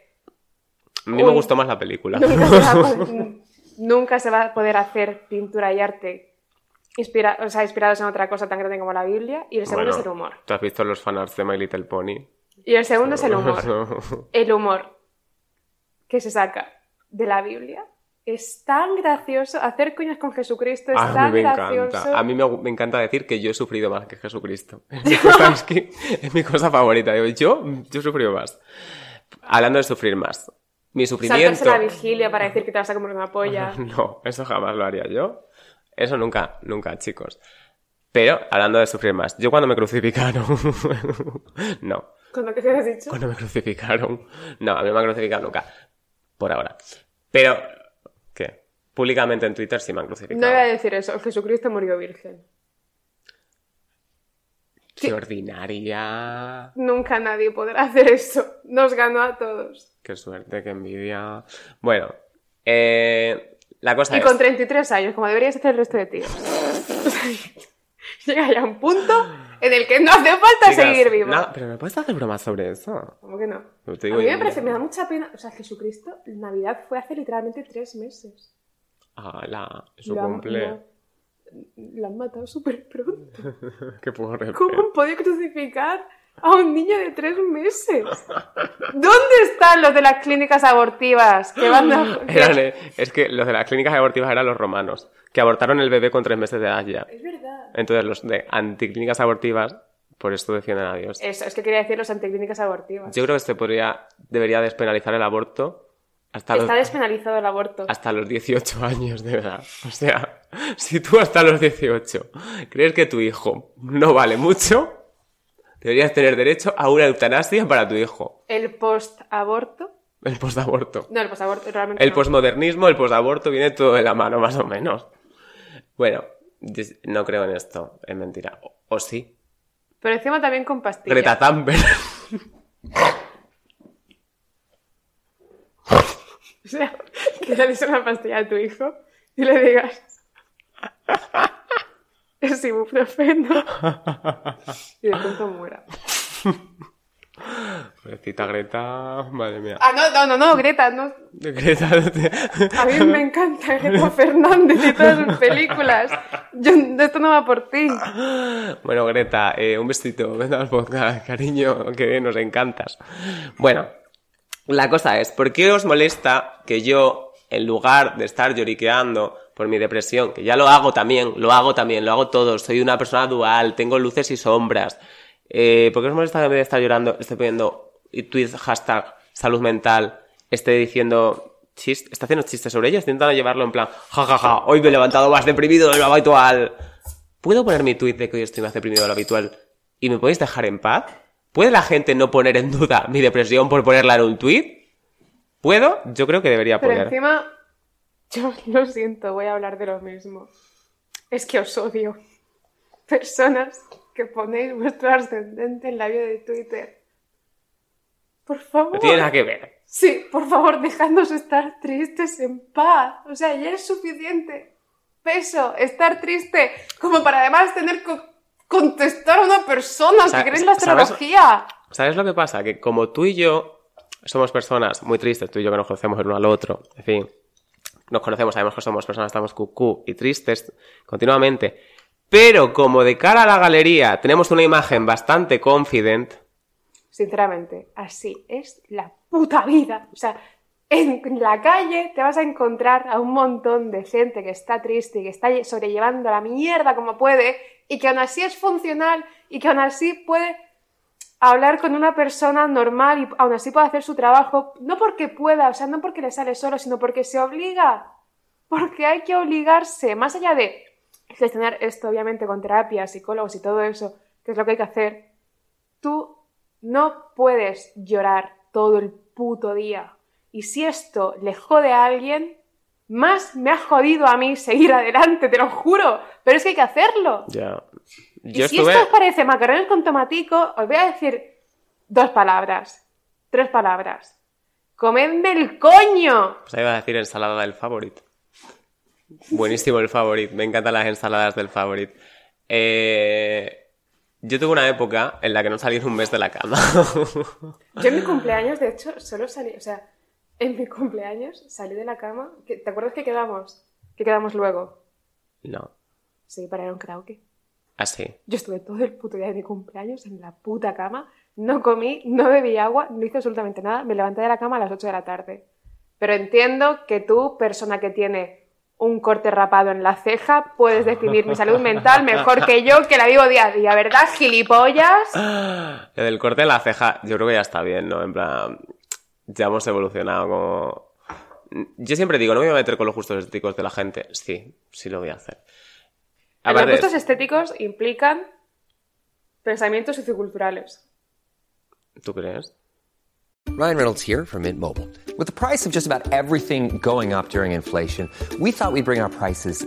A mí me gustó más la película. nunca se, va a poder, nunca se va a poder hacer pintura y arte inspira, o sea, inspirados en otra cosa tan grande como la Biblia. Y el segundo Bueno, es el humor. ¿Tú has visto los fanarts de My Little Pony? Y el segundo es el humor. El humor que se saca de la Biblia es tan gracioso. Hacer coñas con Jesucristo es A mí tan me gracioso. encanta. A mí me, me encanta decir que yo he sufrido más que Jesucristo. Es mi cosa, es que es mi cosa favorita. Digo, yo, yo he sufrido más. Hablando de sufrir más. Mi sufrimiento... Saltarse la vigilia para decir que te vas a comer una polla. No, eso jamás lo haría yo. Eso nunca, nunca, chicos. Pero, hablando de sufrir más, yo cuando me crucificaron... no, Con lo que te has dicho. cuando me crucificaron... No, a mí no me han crucificado nunca. Por ahora. Pero, ¿qué? Públicamente en Twitter sí me han crucificado. No voy a decir eso. Jesucristo murió virgen. ¡Qué ordinaria! Nunca nadie podrá hacer eso. Nos ganó a todos. ¡Qué suerte, qué envidia! Bueno, eh, la cosa Y es... con 33 años, como deberías hacer el resto de tíos. Llega ya un punto en el que no hace falta Chicas, seguir vivo. no, pero ¿me puedes hacer bromas sobre eso? ¿Cómo que no? No te a digo mí me parece, me da mucha pena. O sea, Jesucristo, Navidad fue hace literalmente tres meses. ¡Hala! Su Lo han- cumple. lo- Lo han matado súper pronto. ¡Qué pobre! ¿Cómo han podido crucificar a un niño de tres meses? ¿Dónde están los de las clínicas abortivas que van a... Eran, es que los de las clínicas abortivas eran los romanos, que abortaron el bebé con tres meses de edad ya. Es verdad. Entonces los de anticlínicas abortivas, por esto defienden a Dios. Eso, es que quería decir los anticlínicas abortivas. Yo creo que se podría, debería despenalizar el aborto hasta los, Está despenalizado el aborto. hasta los 18 años de edad. O sea, si tú hasta los 18 crees que tu hijo no vale mucho, deberías tener derecho a una eutanasia para tu hijo. El post-aborto. El postaborto. No, el post-aborto realmente. El no. posmodernismo, el postaborto, viene todo de la mano, más o menos. Bueno, no creo en esto, es mentira. O, o sí. Pero encima también con pastillas. Greta Thunberg. O sea, que le des una pastilla a tu hijo y le digas. Es ibuprofeno. Y de pronto muera. Pobrecita Greta, madre mía. Ah, no, no, no, no, Greta, no. Greta, A mí me encanta Greta Fernández y todas sus películas. Yo, esto no va por ti. Bueno, Greta, eh, un besito, ven al podcast, cariño, que nos encantas. Bueno, la cosa es, ¿por qué os molesta que yo, en lugar de estar lloriqueando por mi depresión, que ya lo hago también, lo hago también, lo hago todo, soy una persona dual, tengo luces y sombras, eh, ¿por qué os molesta que en vez de estar llorando esté poniendo y tweet hashtag salud mental, esté diciendo chist, está haciendo chistes sobre ello, está intentando llevarlo en plan, jajaja, hoy me he levantado más deprimido de lo habitual. ¿Puedo poner mi tweet de que hoy estoy más deprimido de lo habitual y me podéis dejar en paz? ¿Puede la gente no poner en duda mi depresión por ponerla en un tweet? ¿Puedo? Yo creo que debería Pero poder. encima, yo lo siento, voy a hablar de lo mismo. Es que os odio. Personas que ponéis vuestro ascendente en la bio de Twitter. Por favor. No tiene nada que ver. Sí, por favor, dejadnos estar tristes en paz. O sea, ya es suficiente peso estar triste como para además tener que contestar a una persona que cree en la ¿sabes? astrología. ¿Sabes lo que pasa? Que como tú y yo somos personas muy tristes, tú y yo que nos conocemos el uno al otro, en fin, nos conocemos, sabemos que somos personas, estamos cucú y tristes continuamente, pero como de cara a la galería tenemos una imagen bastante confident, Sinceramente, así es la puta vida. O sea, en la calle te vas a encontrar a un montón de gente que está triste y que está sobrellevando la mierda como puede y que aún así es funcional y que aún así puede hablar con una persona normal y aún así puede hacer su trabajo, no porque pueda, o sea, no porque le sale solo, sino porque se obliga. Porque hay que obligarse, más allá de gestionar esto, obviamente, con terapia, psicólogos y todo eso, que es lo que hay que hacer, tú no puedes llorar todo el puto día. Y si esto le jode a alguien, más me ha jodido a mí seguir adelante, te lo juro. Pero es que hay que hacerlo. ya... Y Yo si estuve... esto os parece macarrones con tomatico, os voy a decir dos palabras. Tres palabras. ¡Comedme el coño! Pues ahí iba a decir ensalada del favorito. Buenísimo el favorito. Me encantan las ensaladas del favorito. Eh, Yo tuve una época en la que no salí en un mes de la cama. Yo en mi cumpleaños, de hecho, solo salí, o sea, en mi cumpleaños salí de la cama. ¿Te acuerdas que quedamos? Que quedamos luego. no. Sí, para ir a un karaoke. Así. Yo estuve todo el puto día de mi cumpleaños en la puta cama, no comí, no bebí agua, no hice absolutamente nada, me levanté de la cama a las 8 de la tarde. Pero entiendo que tú, persona que tiene un corte rapado en la ceja, puedes definir mi salud mental mejor que yo, que la vivo día a día, ¿verdad, gilipollas? Lo del corte de la ceja, yo creo que ya está bien, ¿no? En plan, ya hemos evolucionado como... Yo siempre digo, no me voy a meter con los gustos estéticos de la gente. Sí, sí lo voy a hacer. Los gustos estéticos implican pensamientos socioculturales. ¿tú crees? Ryan Reynolds here from Mint Mobile. With the price of just about everything going up during inflation, we thought we'd bring our prices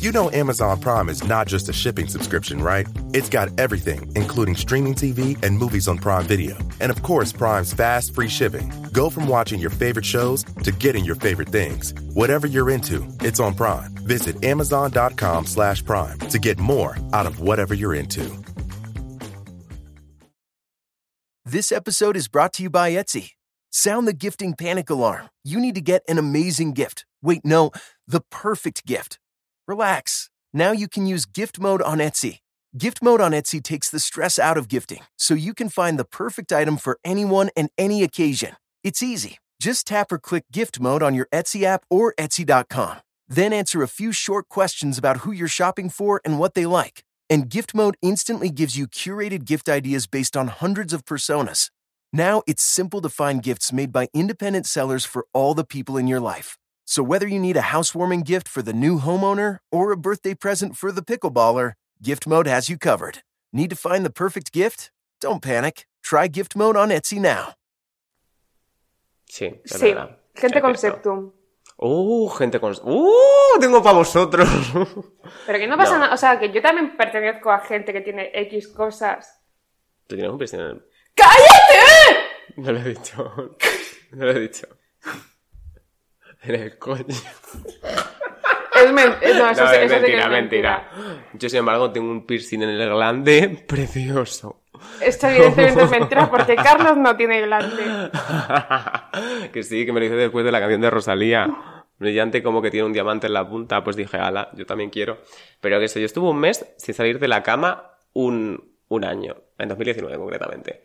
You know Amazon Prime is not just a shipping subscription, right? It's got everything, including streaming TV and movies on Prime Video. And of course, Prime's fast, free shipping. Go from watching your favorite shows to getting your favorite things. Whatever you're into, it's on Prime. Visit amazon.com slash prime to get more out of whatever you're into. This episode is brought to you by Etsy. Sound the gifting panic alarm. You need to get an amazing gift. Wait, no, the perfect gift. Relax. Now you can use gift mode on Etsy. Gift Mode on Etsy takes the stress out of gifting so you can find the perfect item for anyone and any occasion. It's easy. Just tap or click Gift Mode on your Etsy app or Etsy.com. Then answer a few short questions about who you're shopping for and what they like. And Gift Mode instantly gives you curated gift ideas based on hundreds of personas. Now it's simple to find gifts made by independent sellers for all the people in your life. So whether you need a housewarming gift for the new homeowner or a birthday present for the pickleballer, Gift Mode has you covered. Need to find the perfect gift? Don't panic. Try Gift Mode on Etsy now. Sí, es Sí, verdad. gente Es con Uh, gente con... Uh, tengo para vosotros. Pero que no pasa No. nada, o sea, que yo también pertenezco a gente que tiene X cosas. ¿Tú tienes un piercing en el... ¡Cállate! No lo he dicho. No lo he dicho. En el coño. Es men- no, eso, No, sí- es que mentira, es mentira. Yo, sin embargo, tengo un piercing en el glande precioso. Esto evidentemente es mentira porque Carlos no tiene glande. que sí, que me lo hice después de la canción de Rosalía. Brillante como que tiene un diamante en la punta. Pues dije, ala, yo también quiero. Pero que sé, yo estuve un mes sin salir de la cama un, un año. En 2019 concretamente.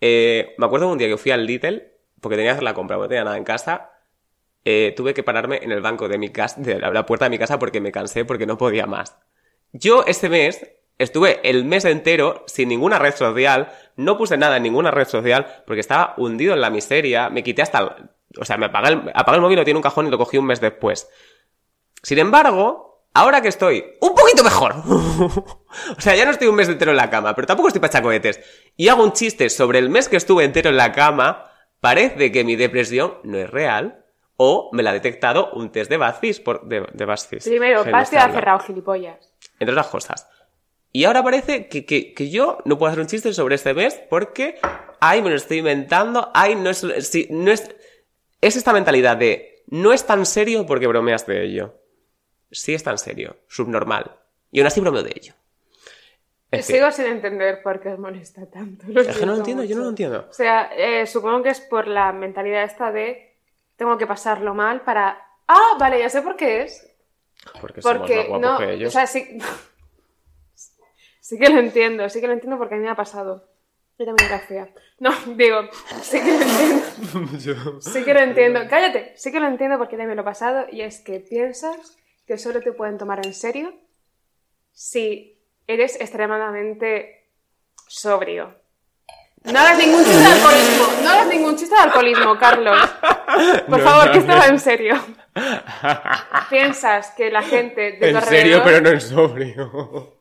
Eh, me acuerdo un día que fui al Lidl porque tenía que hacer la compra, porque no tenía nada en casa. Eh, tuve que pararme en el banco de mi casa, de la, puerta de mi casa porque me cansé, porque no podía más. Yo ese mes estuve el mes entero sin ninguna red social, no puse nada en ninguna red social porque estaba hundido en la miseria, me quité hasta el, o sea, me apagué el, apagué el móvil, lo tiene un cajón y lo cogí un mes después. Sin embargo, ahora que estoy un poquito mejor, o sea, ya no estoy un mes entero en la cama, pero tampoco estoy para cohetes, y hago un chiste sobre el mes que estuve entero en la cama, parece que mi depresión no es real, o me la ha detectado un test de BuzzFeed, por, de, de BuzzFeed. Primero, está ha cerrado gilipollas. entre otras cosas. Y ahora parece que, que, que yo no puedo hacer un chiste sobre este mes porque, ay, me lo estoy inventando, ay, no es, sí, no es, es esta mentalidad de, no es tan serio porque bromeas de ello. Sí es tan serio, subnormal. Y aún así bromeo de ello. En fin. Sigo sin entender por qué os molesta tanto. Es que no lo entiendo, yo no lo entiendo. O sea, eh, supongo que es por la mentalidad esta de tengo que pasarlo mal para... Ah, vale, ya sé por qué es. Porque, somos Porque más guapos no, que ellos. o sea, sí, sí que lo entiendo, sí que lo entiendo porque a mí me ha pasado. Yo también era fea. No, digo, sí que lo entiendo. Sí que lo entiendo. Cállate, sí que lo entiendo porque también lo he pasado y es que piensas que solo te pueden tomar en serio si eres extremadamente sobrio. No hagas ningún chiste de alcoholismo. No hagas ningún chiste de alcoholismo, Carlos. Por No, favor, no, que esto no. en serio. Piensas que la gente de tu en serio, alrededor- pero no en sobrio.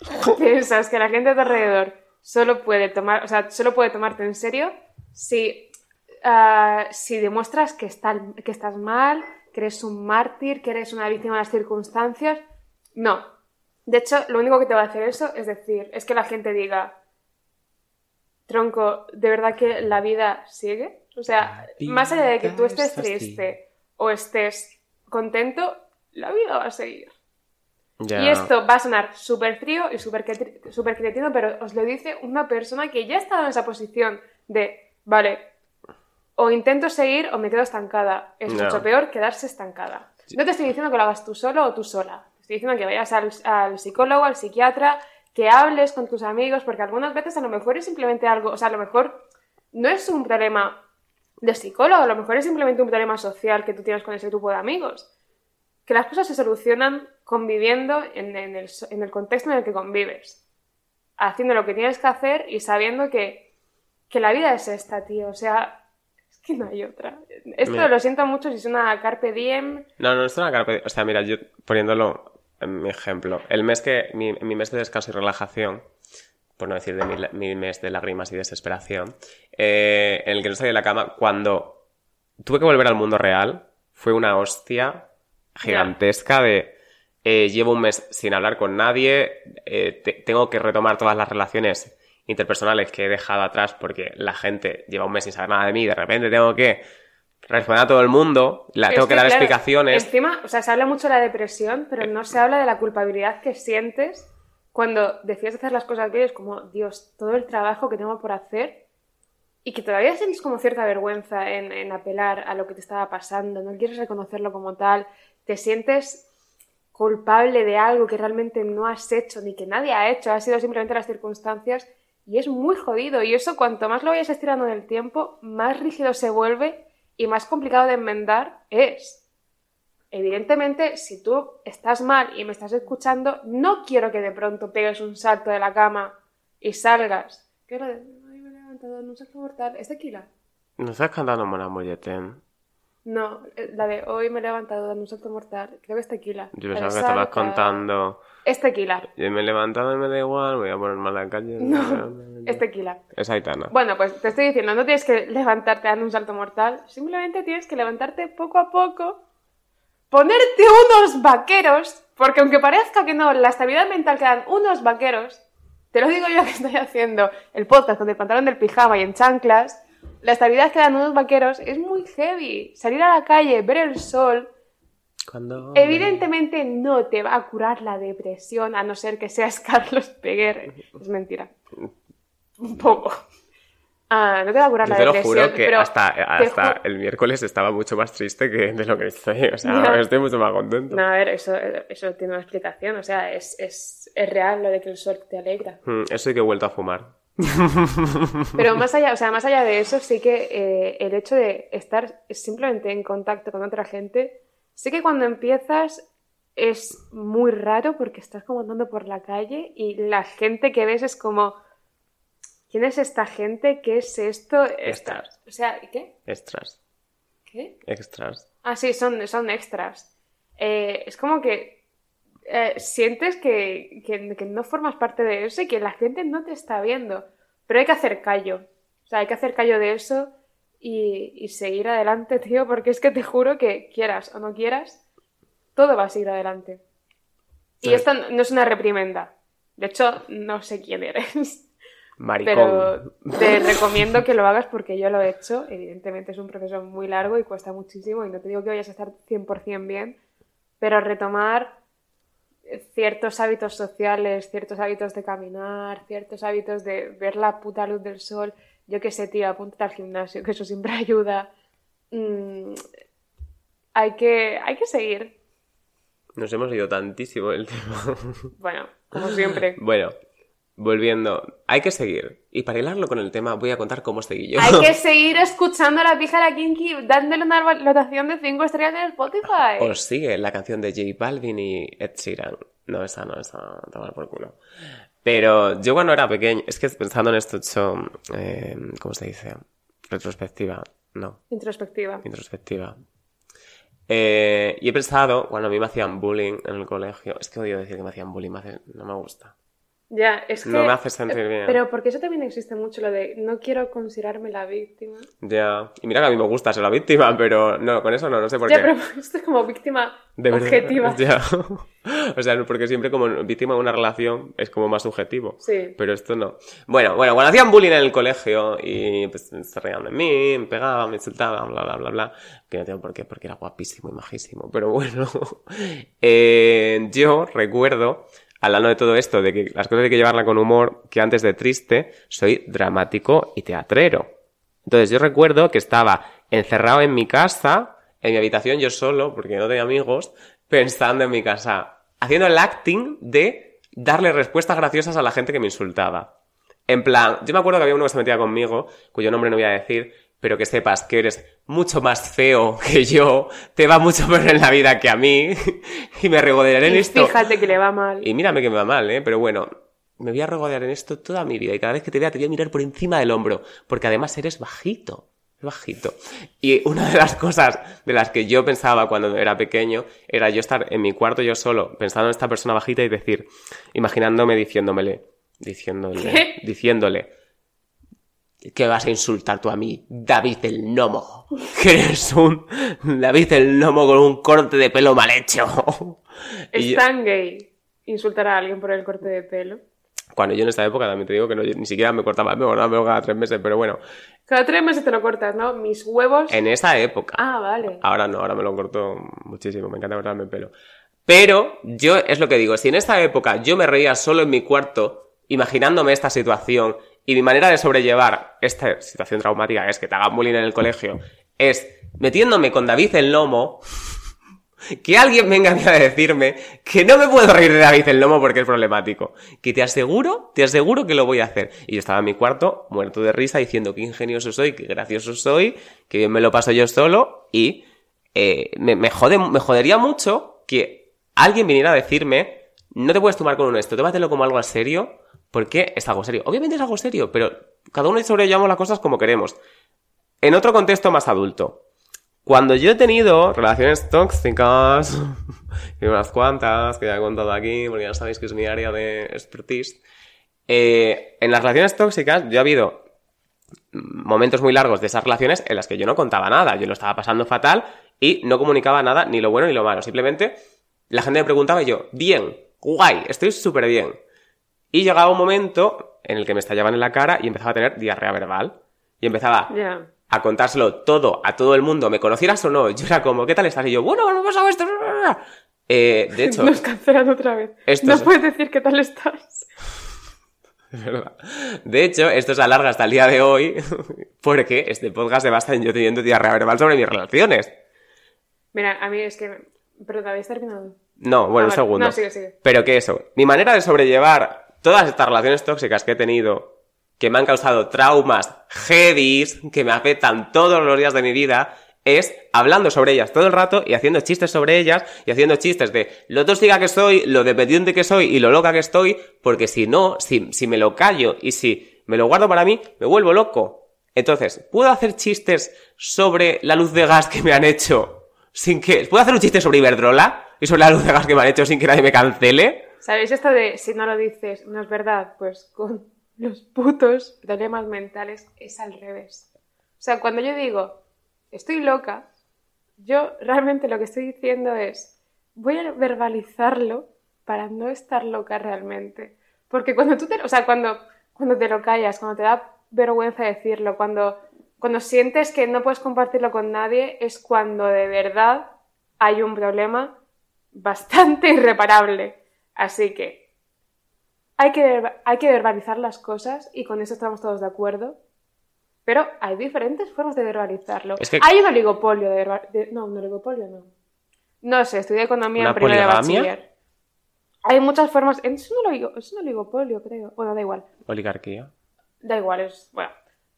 piensas que la gente a tu alrededor solo puede tomar, o sea, solo puede tomarte en serio si, ah, si demuestras que, está- que estás mal, que eres un mártir, que eres una víctima de las circunstancias. No. De hecho, lo único que te va a hacer eso es decir, es que la gente diga, tronco, ¿de verdad que la vida sigue? O sea, más allá de que tú estés triste o estés contento, la vida va a seguir. Ya. Y esto va a sonar súper frío y súper cretino, pero os lo dice una persona que ya ha estado en esa posición de, vale, o intento seguir o me quedo estancada. Es No. mucho peor quedarse estancada. No te estoy diciendo que lo hagas tú solo o tú sola. Te estoy diciendo que vayas al, al psicólogo, al psiquiatra, que hables con tus amigos, porque algunas veces a lo mejor es simplemente algo, o sea, a lo mejor no es un problema de psicólogo, a lo mejor es simplemente un problema social que tú tienes con ese grupo de amigos que las cosas se solucionan conviviendo en, en el, en el contexto en el que convives. Haciendo lo que tienes que hacer y sabiendo que, que la vida es esta, tío. O sea, es que no hay otra. Esto Mira. lo siento mucho si es una carpe diem. No, no es una carpe. O sea, mira, yo poniéndolo mi ejemplo. El mes que. Mi, mi mes de descanso y relajación, por no decir de mi, mi mes de lágrimas y desesperación, eh, en el que no salí de la cama, cuando tuve que volver al mundo real, fue una hostia gigantesca de. eh, llevo un mes sin hablar con nadie, eh, te- tengo que retomar todas las relaciones interpersonales que he dejado atrás porque la gente lleva un mes sin saber nada de mí y de repente tengo que responder a todo el mundo, la, tengo que, dar claro, explicaciones. Encima, o sea, se habla mucho de la depresión, pero no se habla de la culpabilidad que sientes cuando decides hacer las cosas bien. Es como, Dios, todo el trabajo que tengo por hacer y que todavía sientes como cierta vergüenza en, en apelar a lo que te estaba pasando, no quieres reconocerlo como tal, te sientes culpable de algo que realmente no has hecho ni que nadie ha hecho, ha sido simplemente las circunstancias y es muy jodido y eso cuanto más lo vayas estirando en el tiempo, más rígido se vuelve y más complicado de enmendar es. Evidentemente, si tú estás mal y me estás escuchando, no quiero que de pronto pegues un salto de la cama y salgas. ¿Qué hora de... Ay, me he levantado en un salto mortal. ¿Es tequila? ¿No estás cantando Mona Molleten? No, eh, la de hoy me he levantado dando un salto mortal. Creo que es tequila. Yo pensaba que estabas contando. Es tequila. Yo me he levantado y me da igual, voy a ponerme a la calle. No, es tequila. Es Aitana. Bueno, pues te estoy diciendo, no tienes que levantarte dando un salto mortal, simplemente tienes que levantarte poco a poco, ponerte unos vaqueros, porque aunque parezca que no, la estabilidad mental que dan unos vaqueros, te lo digo yo que estoy haciendo el podcast con el pantalón del pijama y en chanclas, la estabilidad que dan unos vaqueros es muy heavy. Salir a la calle, ver el sol, Cuando... evidentemente no te va a curar la depresión, a no ser que seas Carlos Peguer. Es mentira. Un poco. Ah, no te va a curar Yo la te lo depresión. juro que hasta, el miércoles estaba mucho más triste que de lo que estoy. O sea, estoy mucho más contento. No, a ver, eso, eso tiene una explicación. O sea, es, es, es real lo de que el sol te alegra. Mm, Eso y que he vuelto a fumar. Pero más allá, o sea, más allá de eso, sí que eh, el hecho de estar simplemente en contacto con otra gente, sí que cuando empiezas es muy raro porque estás como andando por la calle y la gente que ves es como, ¿quién es esta gente? ¿Qué es esto? Extras. O sea, ¿qué? Extras. ¿Qué? Extras. Ah, sí, son, son extras. Eh, es como que eh, sientes que, que- que no formas parte de eso y que la gente no te está viendo. Pero hay que hacer callo. O sea, hay que hacer callo de eso y, y seguir adelante, tío, porque es que te juro que quieras o no quieras, todo va a seguir adelante. Y esto no es una reprimenda. De hecho, no sé quién eres. Maricón. Pero te recomiendo que lo hagas porque yo lo he hecho. Evidentemente es un proceso muy largo y cuesta muchísimo y no te digo que vayas a estar 100% bien, pero retomar ciertos hábitos sociales, ciertos hábitos de caminar, ciertos hábitos de ver la puta luz del sol, yo qué sé, tío, apúntate al gimnasio, que eso siempre ayuda. Mm, hay, que, hay que seguir. Nos hemos ido tantísimo del tema. Bueno, como siempre. bueno, volviendo. Hay que seguir. Y para hilarlo con el tema, voy a contar cómo seguí yo. Hay que seguir escuchando a la pija Kinky, dándole una valoración de 5 estrellas en Spotify. Os sigue la canción de J Balvin y Ed Sheeran. No, esa no, esa tomar por culo. Pero yo cuando era pequeño, es que pensando en esto he hecho, eh, ¿cómo se dice? Retrospectiva. No, Introspectiva. introspectiva. Eh, y he pensado, cuando a mí me hacían bullying en el colegio, es que odio decir que me hacían bullying, me hace- no me gusta. Ya, es que... No me hace sentir bien. Pero porque eso también existe mucho, lo de no quiero considerarme la víctima. Ya. Y mira que a mí me gusta ser la víctima, pero no, con eso no, no sé por Ya, qué. pero esto es como víctima De verdad. objetiva. Ya. o sea, porque siempre como víctima de una relación es como más subjetivo. Sí. Pero esto no. Bueno, bueno, cuando hacían bullying en el colegio y pues se reían de mí, me pegaban, me insultaban, bla, bla, bla, bla. Que no tengo por qué, porque era guapísimo y majísimo. Pero bueno. Eh, yo recuerdo, hablando de todo esto, de que las cosas hay que llevarla con humor, que antes de triste, soy dramático y teatrero. Entonces yo recuerdo que estaba encerrado en mi casa, en mi habitación yo solo, porque no tenía amigos, pensando en mi casa, haciendo el acting de darle respuestas graciosas a la gente que me insultaba. En plan, yo me acuerdo que había uno que se metía conmigo, cuyo nombre no voy a decir, pero que sepas que eres mucho más feo que yo, te va mucho peor en la vida que a mí, y me regodearé en esto. fíjate que le va mal. Y mírame que me va mal, ¿eh? Pero bueno, me voy a regodear en esto toda mi vida y cada vez que te vea te voy a mirar por encima del hombro, porque además eres bajito, bajito. Y una de las cosas de las que yo pensaba cuando era pequeño era yo estar en mi cuarto yo solo, pensando en esta persona bajita y decir, imaginándome diciéndomele, diciéndole, ¿Qué? diciéndole, que vas a insultar tú a mí, David el Gnomo. Que eres un David el Gnomo con un corte de pelo mal hecho. Es tan gay insultar a alguien por el corte de pelo. Cuando yo en esta época también te digo que no, ni siquiera me cortaba el pelo, me pelo cada tres meses, pero bueno, Cada tres meses te lo cortas, ¿no? Mis huevos. en esa época. Ah, vale. Ahora no, ahora me lo corto muchísimo, me encanta cortarme el pelo. Pero yo es lo que digo, si en esta época yo me reía solo en mi cuarto, imaginándome esta situación, y mi manera de sobrellevar esta situación traumática, que es que te hagan bullying en el colegio, es metiéndome con David el Lomo, que alguien venga a a decirme que no me puedo reír de David el Lomo porque es problemático. Que te aseguro, te aseguro que lo voy a hacer. Y yo estaba en mi cuarto, muerto de risa, diciendo qué ingenioso soy, qué gracioso soy, que bien me lo paso yo solo y eh, me, jode, me jodería mucho que alguien viniera a decirme no te puedes tomar con un esto, tómatelo como algo serio porque es algo serio. Obviamente es algo serio, pero cada uno sobrellevamos las cosas como queremos. En otro contexto más adulto. Cuando yo he tenido relaciones tóxicas, y unas cuantas que ya he contado aquí, porque ya sabéis que es mi área de expertise, eh, en las relaciones tóxicas yo he habido momentos muy largos de esas relaciones en las que yo no contaba nada, yo lo estaba pasando fatal y no comunicaba nada, ni lo bueno ni lo malo, simplemente la gente me preguntaba y yo, bien, guay, estoy súper bien. Y llegaba un momento en el que me estallaban en la cara y empezaba a tener diarrea verbal. Y empezaba Ya. a contárselo todo a todo el mundo, me conocieras o no. Yo era como, ¿qué tal estás? Y yo, bueno, me ha pasado esto. Eh, de hecho, Nos cancelan otra vez. Esto no es- puedes decir qué tal estás. verdad. De hecho, esto se alarga hasta el día de hoy porque este podcast se basa en yo teniendo diarrea verbal sobre mis relaciones. Mira, a mí es que... Pero te habéis terminado. No, bueno, Ah, un vale. segundo. No, sigue, sigue. Pero que eso, mi manera de sobrellevar todas estas relaciones tóxicas que he tenido, que me han causado traumas heavies, que me afectan todos los días de mi vida, es hablando sobre ellas todo el rato y haciendo chistes sobre ellas y haciendo chistes de lo tóxica que soy, lo dependiente que soy y lo loca que estoy, porque si no, si, si me lo callo y si me lo guardo para mí, me vuelvo loco. Entonces, ¿puedo hacer chistes sobre la luz de gas que me han hecho sin que... ¿Puedo hacer un chiste sobre Iberdrola y sobre la luz de gas que me han hecho sin que nadie me cancele? ¿Sabéis esto de si no lo dices, no es verdad? Pues con los putos problemas mentales es al revés. O sea, cuando yo digo, estoy loca, yo realmente lo que estoy diciendo es, voy a verbalizarlo para no estar loca realmente. Porque cuando tú te, o sea, cuando, cuando te lo callas, cuando te da vergüenza decirlo, cuando, cuando sientes que no puedes compartirlo con nadie, es cuando de verdad hay un problema bastante irreparable. Así que hay que, hay que verbalizar las cosas y con eso estamos todos de acuerdo. Pero hay diferentes formas de verbalizarlo. Es que- Hay un oligopolio de, verba- de- No, un oligopolio no. No sé, estudié economía ¿Una en primero de bachiller. Hay muchas formas... Es un, oligo- es un oligopolio, creo. Bueno, da igual. Oligarquía. Da igual, es. Bueno,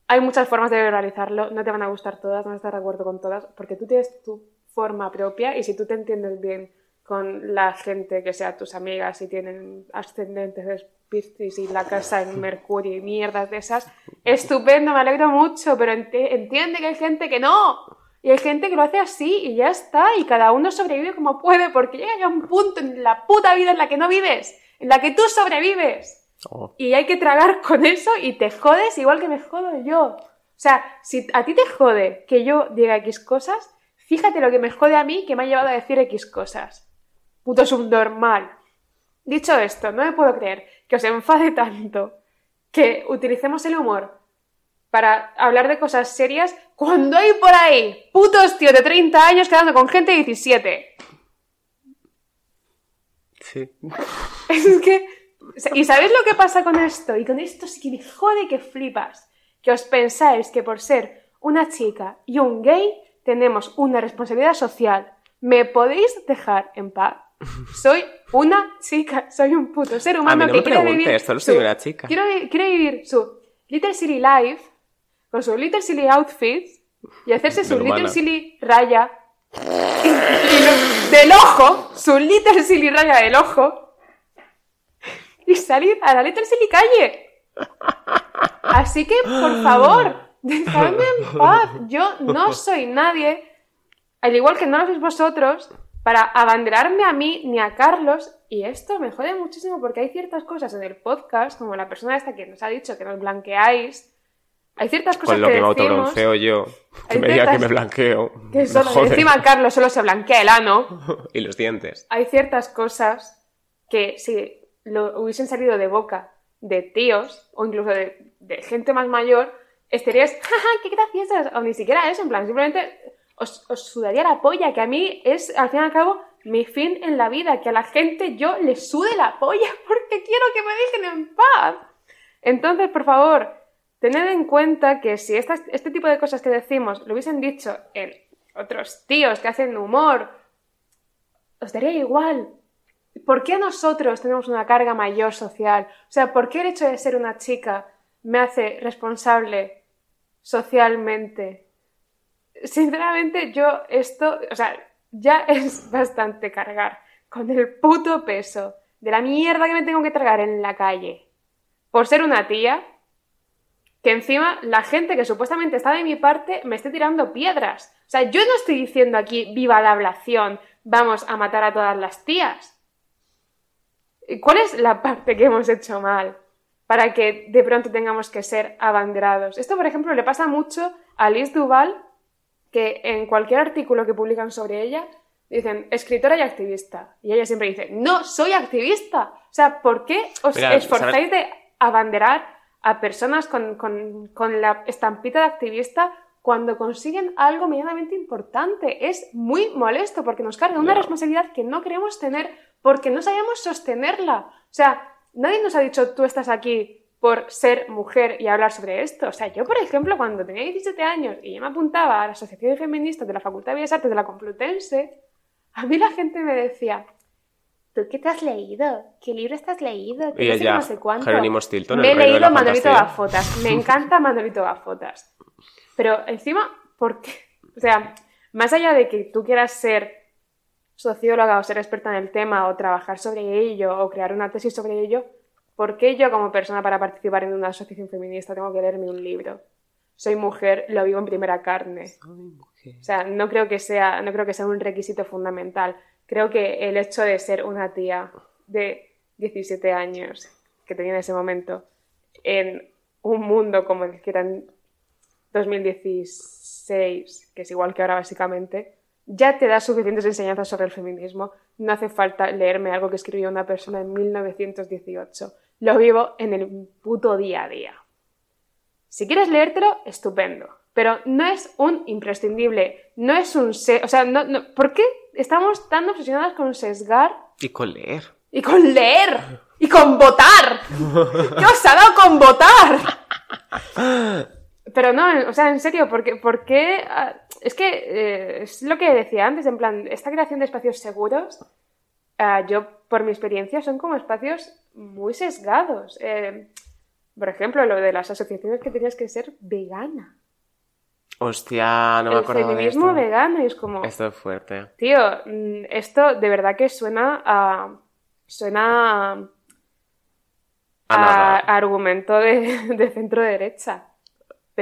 hay muchas formas de verbalizarlo, no te van a gustar todas, no vas a estar de acuerdo con todas, porque tú tienes tu forma propia y si tú te entiendes bien con la gente que sea tus amigas y tienen ascendentes de Piscis y la casa en Mercurio y mierdas de esas, estupendo, me alegro mucho, pero enti- entiende que hay gente que no. Y hay gente que lo hace así y ya está, y cada uno sobrevive como puede, porque llega ya un punto en la puta vida en la que no vives, en la que tú sobrevives. Oh. Y hay que tragar con eso y te jodes igual que me jodo yo. O sea, si a ti te jode que yo diga X cosas, fíjate lo que me jode a mí que me ha llevado a decir X cosas. Puto subnormal. Dicho esto, no me puedo creer que os enfade tanto que utilicemos el humor para hablar de cosas serias cuando hay por ahí putos tíos de 30 años quedando con gente de 17. Sí. Es que. ¿Y sabéis lo que pasa con esto? Y con esto sí que me jode que flipas. Que os pensáis que por ser una chica y un gay tenemos una responsabilidad social. ¿Me podéis dejar en paz? Soy una chica, soy un puto ser humano A mí no que me quiere vivir. solo soy una chica. Quiero, quiere vivir su Little Silly Life con su Little Silly Outfit y hacerse su. Little Silly raya y lo- del ojo, su Little Silly raya del ojo y salir a la Little Silly calle. Así que, por favor, dejadme en paz. Yo no soy nadie, al igual que no lo sois vosotros, para abanderarme a mí ni a Carlos. Y esto me jode muchísimo porque hay ciertas cosas en el podcast, como la persona esta que nos ha dicho que nos blanqueáis. Hay ciertas cosas Con lo que, me decimos autobronceo yo. Que me diga que me blanqueo. que solo, encima Carlos solo se blanquea el ano. Y los dientes. hay ciertas cosas que si lo hubiesen salido de boca de tíos o incluso de, de gente más mayor, estarías, jaja, qué graciosas, o ni siquiera eso, en plan, simplemente os, sudaría la polla, que a mí es, al fin y al cabo, mi fin en la vida, que a la gente yo le sude la polla porque quiero que me dejen en paz. Entonces, por favor, tened en cuenta que si este tipo de cosas que decimos lo hubiesen dicho en otros tíos que hacen humor os daría igual. ¿Por qué nosotros tenemos una carga mayor social? O sea, ¿por qué el hecho de ser una chica me hace responsable socialmente? Sinceramente, yo esto, o sea, ya es bastante cargar con el puto peso de la mierda que me tengo que tragar en la calle por ser una tía, que encima la gente que supuestamente está de mi parte me esté tirando piedras. O sea, yo no estoy diciendo aquí viva la ablación, vamos a matar a todas las tías. ¿Y ¿Cuál es la parte que hemos hecho mal para que de pronto tengamos que ser abanderados? Esto, por ejemplo, le pasa mucho a Liz Duval, que en cualquier artículo que publican sobre ella dicen escritora y activista. Y ella siempre dice, no, soy activista. O sea, ¿por qué os Mira, esforzáis de abanderar a personas con, con- con la estampita de activista cuando consiguen algo medianamente importante? Es muy molesto porque nos carga una responsabilidad que no queremos tener porque no sabemos sostenerla. O sea, nadie nos ha dicho tú estás aquí por ser mujer y hablar sobre esto. O sea, yo, por ejemplo, cuando tenía 17 años y yo me apuntaba a la Asociación de Feministas de la Facultad de Bellas Artes de la Complutense, a mí la gente me decía, ¿tú qué te has leído? ¿Qué libro estás leído? ¿Qué Y no sé ella, no sé cuánto? Jerónimo Stilton, Me he leído Manolito. Gafotas. Me encanta Manolito Gafotas. Pero encima, ¿por qué? O sea, más allá de que tú quieras ser socióloga o ser experta en el tema o trabajar sobre ello o crear una tesis sobre ello, ¿por qué yo como persona para participar en una asociación feminista tengo que leerme un libro? Soy mujer, lo vivo en primera carne. O sea, no creo que sea, no creo que sea un requisito fundamental. Creo que el hecho de ser una tía de 17 años que tenía en ese momento en un mundo como el que era en 2016, que es igual que ahora básicamente, ya te da suficientes enseñanzas sobre el feminismo. No hace falta leerme algo que escribió una persona en 1918. Lo vivo en el puto día a día. Si quieres leértelo, estupendo. Pero no es un imprescindible, no es un... se- o sea, no, no- ¿por qué estamos tan obsesionadas con sesgar Y con leer. y con leer y con votar? ¿Qué os ha dado con votar? Pero no, o sea, en serio, ¿por qué? por qué, ah, es que eh, es lo que decía antes, en plan, esta creación de espacios seguros, ah, yo, por mi experiencia, son como espacios muy sesgados. Eh, por ejemplo, lo de las asociaciones que tenías que ser vegana. Hostia, no me el acordaba de feminismo esto. vegano y es como... Esto es fuerte. Tío, mm, esto de verdad que suena a. Suena a, A a argumento de, de centro derecha.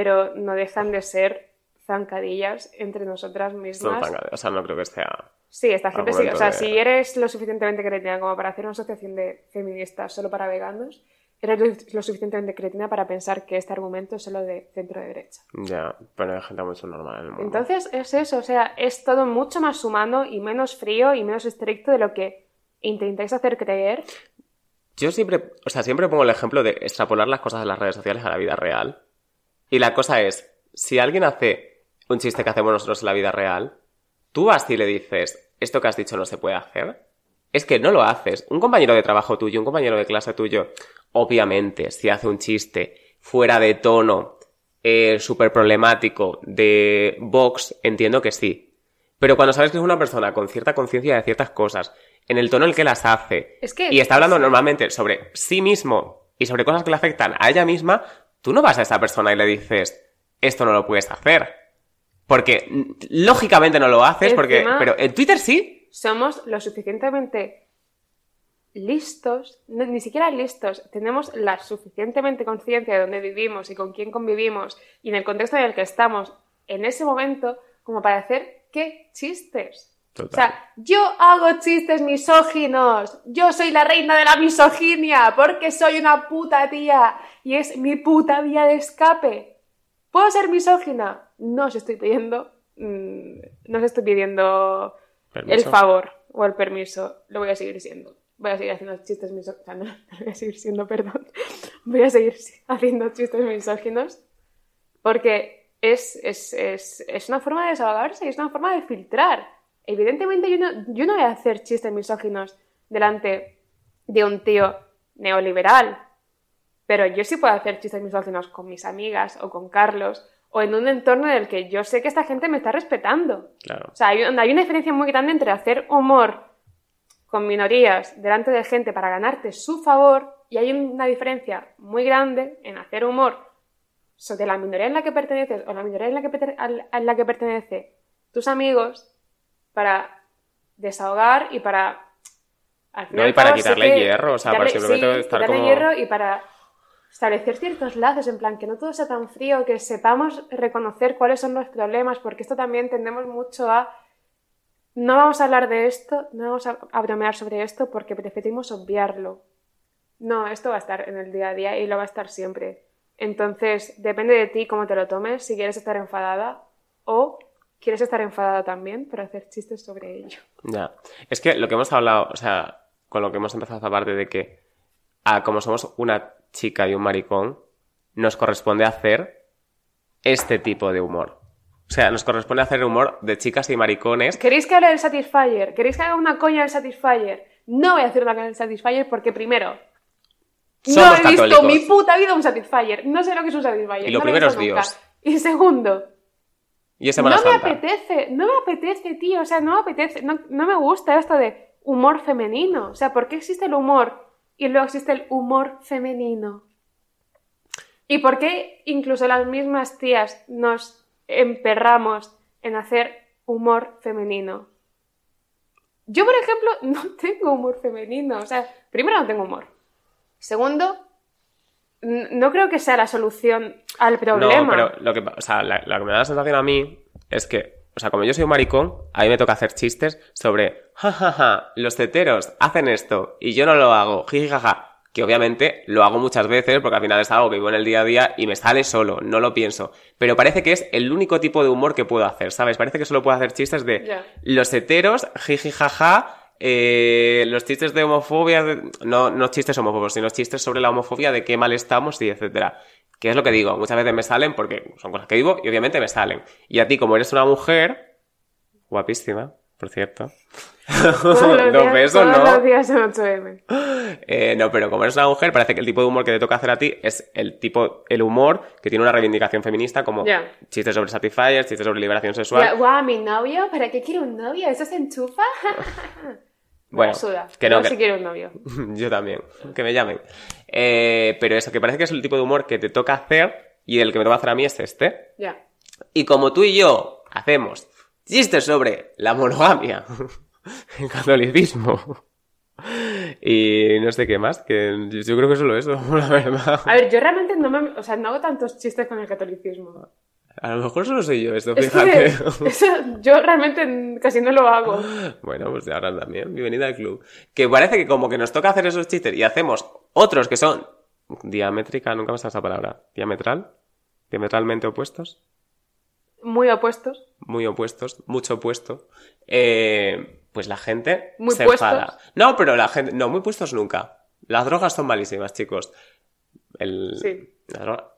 Pero no dejan de ser zancadillas entre nosotras Son mismas. tan- O sea, no creo que sea... Sí, esta gente sí. O sea, de- si eres lo suficientemente cretina como para hacer una asociación de feministas solo para veganos, eres lo, suficientemente cretina para pensar que este argumento es solo de centro derecha. Ya, pero hay gente mucho normal en el mundo. Entonces es eso, o sea, es todo mucho más humano y menos frío y menos estricto de lo que intentáis hacer creer. Yo siempre, o sea, siempre pongo el ejemplo de extrapolar las cosas de las redes sociales a la vida real. Y la cosa es, si alguien hace un chiste que hacemos nosotros en la vida real, tú vas y le dices, esto que has dicho no se puede hacer. Es que no lo haces. Un compañero de trabajo tuyo, un compañero de clase tuyo, obviamente, si hace un chiste fuera de tono, eh, súper problemático de Vox, entiendo que sí. Pero cuando sabes que es una persona con cierta conciencia de ciertas cosas, en el tono en el que las hace, Es que- y está hablando normalmente sobre sí mismo y sobre cosas que le afectan a ella misma, tú no vas a esa persona y le dices, esto no lo puedes hacer. Porque mm, lógicamente no lo haces, porque, pero en Twitter sí. Somos lo suficientemente listos, no- ni siquiera listos, tenemos la suficientemente conciencia de dónde vivimos y con quién convivimos y en el contexto en el que estamos en ese momento como para hacer qué chistes. Total. O sea, yo hago chistes misóginos, yo soy la reina de la misoginia porque soy una puta tía y es mi puta vía de escape. ¿Puedo ser misógina? No os estoy pidiendo, mm, no os estoy pidiendo Permiso. el favor o el permiso, lo voy a seguir siendo. Voy a seguir haciendo chistes misóginos. O sea, no, no lo voy a seguir siendo, perdón. Voy a seguir haciendo chistes misóginos porque es, es, es, es una forma de desahogarse y es una forma de filtrar. Evidentemente yo no, yo no voy a hacer chistes misóginos delante de un tío neoliberal, pero yo sí puedo hacer chistes misóginos con mis amigas o con Carlos o en un entorno en el que yo sé que esta gente me está respetando. Claro. O sea, hay, hay una diferencia muy grande entre hacer humor con minorías delante de gente para ganarte su favor y hay una diferencia muy grande en hacer humor sobre la minoría en la que perteneces o la minoría en la que, en la que pertenece tus amigos para desahogar y para... No, y para sí quitarle que- hierro, o sea, para quitarle- simplemente sí, estar como- hierro y para establecer ciertos lazos, en plan, que no todo sea tan frío, que sepamos reconocer cuáles son los problemas, porque esto también tendemos mucho a no vamos a hablar de esto, no vamos a, a bromear sobre esto porque preferimos obviarlo. No, esto va a estar en el día a día y lo va a estar siempre. Entonces, depende de ti cómo te lo tomes, si quieres estar enfadada o quieres estar enfadada también, pero hacer chistes sobre ello. Ya. Es que lo que hemos hablado, o sea, con lo que hemos empezado esta parte de que, ah, como somos una chica y un maricón, nos corresponde hacer este tipo de humor. O sea, nos corresponde hacer humor de chicas y maricones. ¿Queréis que hable del Satisfyer? ¿Queréis que haga una coña del Satisfyer? No voy a hacer una coña del Satisfyer porque primero no he visto mi puta vida un Satisfyer. No sé lo que es un Satisfyer. Y lo no primero es nunca. Dios. Y segundo, Y es Semana no me apetece, no me apetece, tío. O sea, no me apetece, no, no me gusta esto de humor femenino. O sea, ¿por qué existe el humor y luego existe el humor femenino? ¿Y por qué incluso las mismas tías nos emperramos en hacer humor femenino? Yo, por ejemplo, no tengo humor femenino. O sea, primero no tengo humor. Segundo, no creo que sea la solución al problema. No, pero lo que, o sea, la, la que me da la sensación a mí es que, o sea, como yo soy un maricón, a mí me toca hacer chistes sobre, jajaja, los teteros hacen esto y yo no lo hago, jijijaja. Que obviamente lo hago muchas veces porque al final es algo que vivo en el día a día y me sale solo, no lo pienso. Pero parece que es el único tipo de humor que puedo hacer, ¿sabes? Parece que solo puedo hacer chistes de los heteros, jijijaja, eh, los chistes de homofobia, de- no, no chistes homófobos, sino chistes sobre la homofobia, de qué mal estamos y etcétera. Que es lo que digo, muchas veces me salen porque son cosas que vivo y obviamente me salen. Y a ti, como eres una mujer, guapísima, por cierto. Todos los no, días- beso todos no. los días en 8M. Eh, no, pero como eres una mujer, parece que el tipo de humor que te toca hacer a ti es el tipo, el humor que tiene una reivindicación feminista, como Ya. chistes sobre Satisfyer, chistes sobre liberación sexual. Guau, mi novio, ¿para qué quiero un novio? ¿Eso se enchufa? Bueno, suda. que no, Yo que- sí quiero un novio. Yo también, que me llamen. Eh, pero eso, que parece que es el tipo de humor que te toca hacer y el que me toca hacer a mí es este. Ya. Y como tú y yo hacemos chistes sobre la monogamia, el catolicismo y no sé qué más, que yo creo que solo eso, la verdad. A ver, yo realmente no me... O sea, no hago tantos chistes con el catolicismo. A lo mejor solo soy yo esto, Es fíjate. eso yo realmente casi no lo hago. Bueno, pues ahora también. Bienvenida al club. Que parece que como que nos toca hacer esos chistes y hacemos otros que son diamétrica, nunca me sale esa palabra. Diametral. Diametralmente opuestos. Muy opuestos. Muy opuestos. Mucho opuesto. Eh, pues la gente Muy se puestos. enfada. No, pero la gente... No, muy puestos nunca. Las drogas son malísimas, chicos. El... Sí. la droga-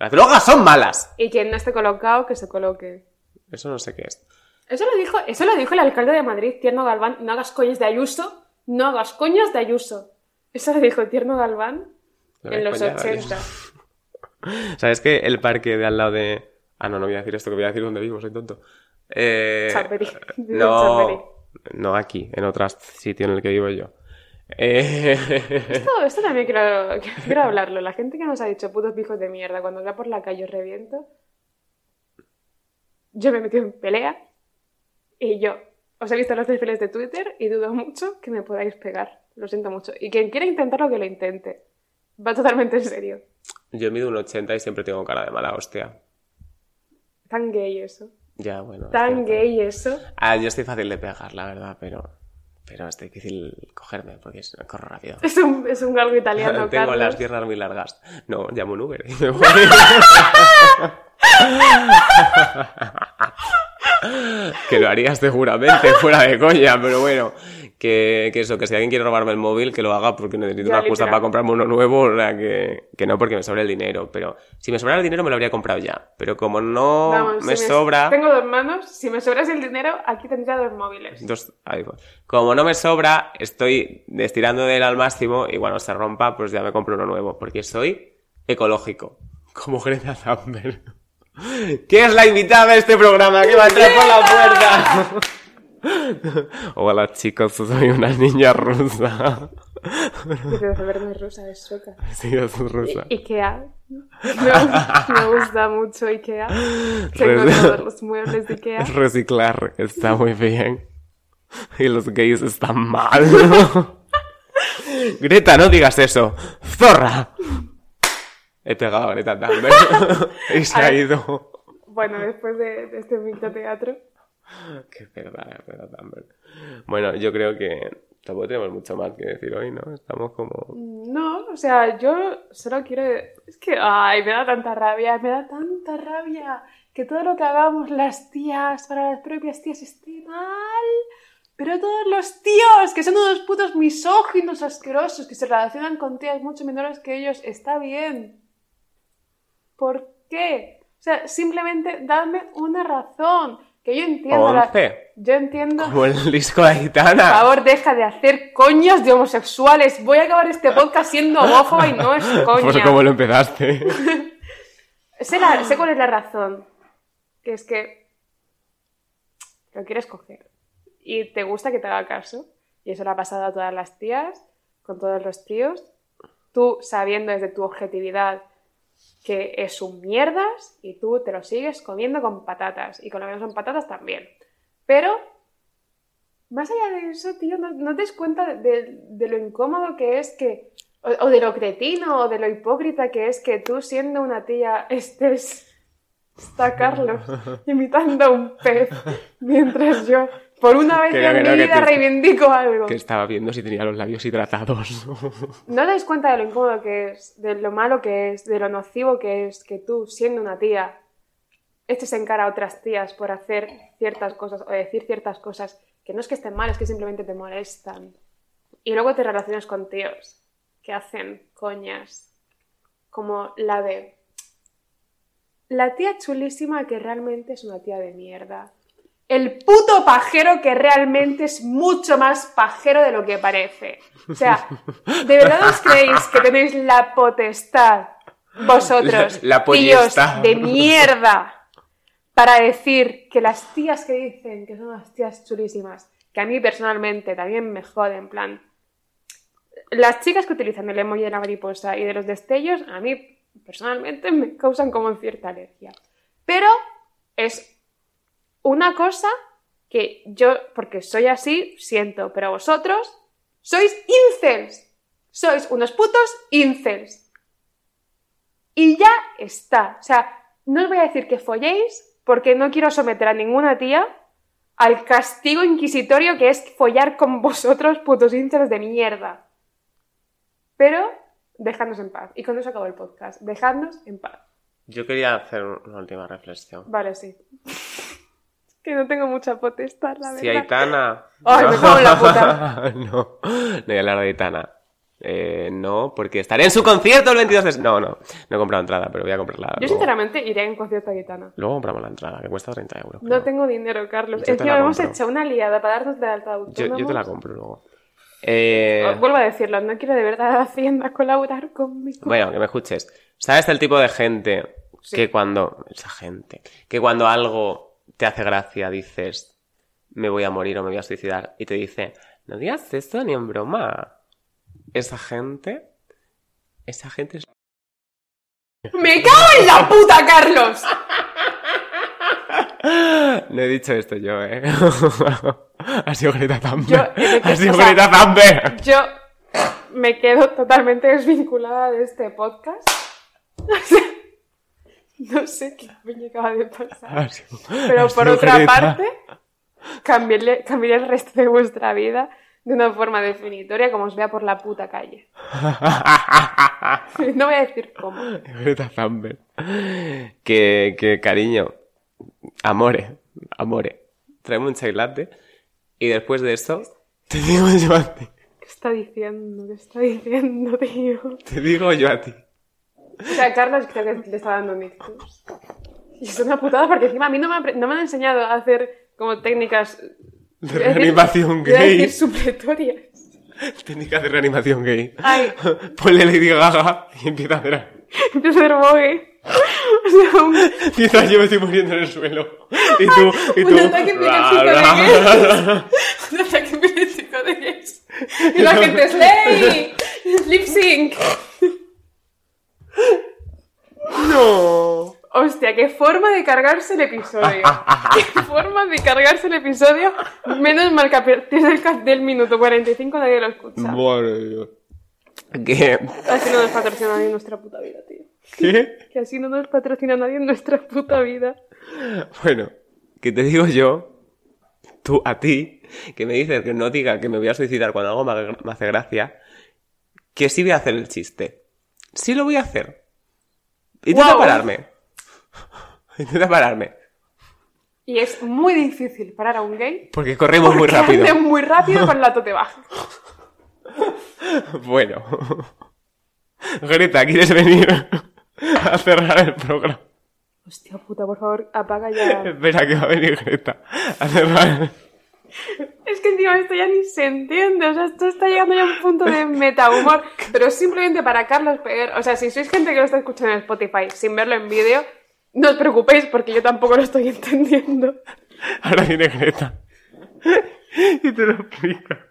Las drogas son malas. Y quien no esté colocado, que se coloque. Eso no sé qué es. Eso lo dijo, eso lo dijo el alcalde de Madrid, Tierno Galván. No hagas coñas de Ayuso. No hagas coñas de Ayuso. Eso lo dijo Tierno Galván en los coñas de 80. ¿Sabes que el parque de al lado de... Ah, no, no voy a decir esto, que voy a decir dónde vivo, soy tonto. Eh... No, no aquí, en otro sitio en el que vivo yo. Eh... Esto, esto también quiero, quiero hablarlo. La gente que nos ha dicho putos pijos de mierda cuando va por la calle os reviento. Yo me he metido en pelea y yo os he visto los perfiles de Twitter y dudo mucho que me podáis pegar. Lo siento mucho. Y quien quiera intentarlo, que lo intente. Va totalmente en serio. Yo mido un 80 y siempre tengo cara de mala hostia. Tan gay eso. Ya, bueno. Tan gay eso. Ah, yo estoy fácil de pegar, la verdad, pero... Pero es difícil cogerme porque es- corro rápido. Es un, es un galgo italiano, Tengo Carlos. las piernas muy largas. No, llamo un Uber y me voy. que lo haría seguramente, fuera de coña, pero bueno. Que, que eso, que si alguien quiere robarme el móvil, que lo haga porque necesito Ya, una excusa para comprarme uno nuevo, o sea, que, que no porque me sobra el dinero. Pero si me sobrara el dinero me lo habría comprado ya. Pero como no Vamos, me si sobra... Tengo dos manos. Si me sobras el dinero, aquí tendría dos móviles. Dos iPhone. Como no me sobra, estoy estirando de él al máximo y cuando se rompa, pues ya me compro uno nuevo, porque soy ecológico, como Greta Thunberg. ¿Qué es la invitada de este programa? que va a entrar por la puerta? Hola chicos, soy una niña rusa. Pero saber no es rusa, es sueca. Sí, es rusa. Ikea. Me, me gusta mucho Ikea. Tengo todos los muebles de Ikea. Reciclar está muy bien. Y los gays están mal. Greta, no digas eso. ¡Zorra! He pegado a Greta Thunberg. y se ha ido. Bueno, después de, de este microteatro. Qué verdad, Greta Thunberg. Bueno, yo creo que tampoco tenemos mucho más que decir hoy, ¿no? Estamos como... No, o sea, yo solo quiero... Es que, ay, me da tanta rabia, me da tanta rabia que todo lo que hagamos las tías para las propias tías esté mal. Pero todos los tíos, que son unos putos misóginos asquerosos, que se relacionan con tías mucho menores que ellos, está bien. ¿Por qué? O sea, simplemente dadme una razón. Que yo entiendo... la- Once. Yo entiendo... Como el disco de Por Aitana. favor, deja de hacer coñas de homosexuales. Voy a acabar este podcast siendo homófoba y no es coña. Por cómo lo empezaste. Sé, la- sé cuál es la razón. Que es que lo quieres coger. Y te gusta que te haga caso. Y eso le ha pasado a todas las tías, con todos los tíos. Tú sabiendo desde tu objetividad que es un mierdas y tú te lo sigues comiendo con patatas. Y con lo que no son patatas también. Pero, más allá de eso, tío, no, no te das cuenta de, de- de lo incómodo que es que. O, o de lo cretino o de lo hipócrita que es que tú, siendo una tía, estés. Está Carlos imitando a un pez mientras yo, por una vez en mi vida, te- reivindico algo. Que estaba viendo si tenía los labios hidratados. ¿No das cuenta de lo incómodo que es, de lo malo que es, de lo nocivo que es que tú, siendo una tía, eches en cara a otras tías por hacer ciertas cosas o decir ciertas cosas que no es que estén mal, es que simplemente te molestan? Y luego te relacionas con tíos que hacen coñas como la de la tía chulísima que realmente es una tía de mierda. El puto pajero que realmente es mucho más pajero de lo que parece. O sea, ¿de verdad os creéis que tenéis la potestad, vosotros, La- la tíos de mierda, para decir que las tías que dicen que son las tías chulísimas, que a mí personalmente también me joden, en plan, las chicas que utilizan el emoji de la mariposa y de los destellos, a mí personalmente me causan como cierta alergia. Pero es una cosa que yo, porque soy así, siento, pero vosotros sois incels. Sois unos putos incels. Y ya está. O sea, no os voy a decir que folléis, porque no quiero someter a ninguna tía al castigo inquisitorio que es follar con vosotros, putos incels de mierda. Pero dejadnos en paz. Y con eso acabo el podcast. Dejadnos en paz. Yo quería hacer una última reflexión. Vale, sí. Que no tengo mucha potestad, la Si verdad. Aitana... Ay, me cago en la puta. no, no voy a hablar de Aitana. Eh, no, porque estaré en su concierto el 22 de... No, no, no he comprado entrada, pero voy a comprarla. Yo luego. sinceramente iré a un concierto de Gitana. Luego compramos la entrada, que cuesta 30 euros. No creo. tengo dinero, Carlos. Yo Encima hemos hecho una liada para darnos de alta Yo, yo te la compro luego. Eh, Vuelvo a decirlo, no quiero de verdad Hacienda colaborar conmigo. Bueno, que me escuches. ¿Sabes el tipo de gente Sí. que cuando... Esa gente. Que cuando algo te hace gracia dices, me voy a morir o me voy a suicidar. Y te dice, no digas eso ni en broma. Esa gente... Esa gente es... ¡Me cago en la puta, Carlos! No he dicho esto yo, ¿eh? ha sido Greta Yo, Thunberg. eh, ha sido o sea, Greta Thunberg. Yo me quedo totalmente desvinculada de este podcast. no sé qué me acaba de pasar. Sido- Pero por otra parte, cambiaré, el resto de vuestra vida de una forma definitoria como os vea por la puta calle. No voy a decir cómo. Greta Thunberg. Que, que cariño. Amore. Amore. Tráeme un chai latte. Y después de eso, te digo yo a ti. ¿Qué está diciendo? ¿Qué está diciendo, tío? Te digo yo a ti. O sea, Carlos creo que le está dando un ictus. Y es una putada porque encima a mí no me, han no me han enseñado a hacer como técnicas... De decir- reanimación a gay. decir supletorias. Técnica de reanimación gay. Ay. Ponle Lady Gaga y empieza a hacer. Empiezo a hacer bogue. O sea, un, Mientras yo me estoy muriendo en el suelo. Y tú, y tú. un ataque epiléptico de gays. Un ataque epiléptico de gays. Y la gente, ¡Slay! ¡Lip sync! Hostia, qué forma de cargarse el episodio. qué forma de cargarse el episodio. Menos mal que a partir del, minuto 45 nadie lo escucha. Madre mía. ¿Qué? Así no nos patrocina nadie en nuestra puta vida, tío. ¿Qué? Que así no nos patrocina nadie en nuestra puta vida. Bueno, que te digo yo, tú a ti, que me dices que no diga que me voy a suicidar cuando algo me hace gracia, que sí voy a hacer el chiste. Sí lo voy a hacer. Intenta Guau. pararme. Intenta pararme. Y es muy difícil parar a un gay. Porque corremos muy rápido. ande muy rápido con la tote baja. Bueno. Greta, ¿quieres venir a cerrar el programa? Hostia puta, por favor, apaga ya. Espera, que va a venir Greta a cerrar. Es que encima esto ya ni se entiende, o sea, esto está llegando ya a un punto de metahumor, pero simplemente para Carlos Peguer, o sea, si sois gente que lo está escuchando en Spotify sin verlo en vídeo, no os preocupéis porque yo tampoco lo estoy entendiendo. Ahora viene Greta. Y te lo explica.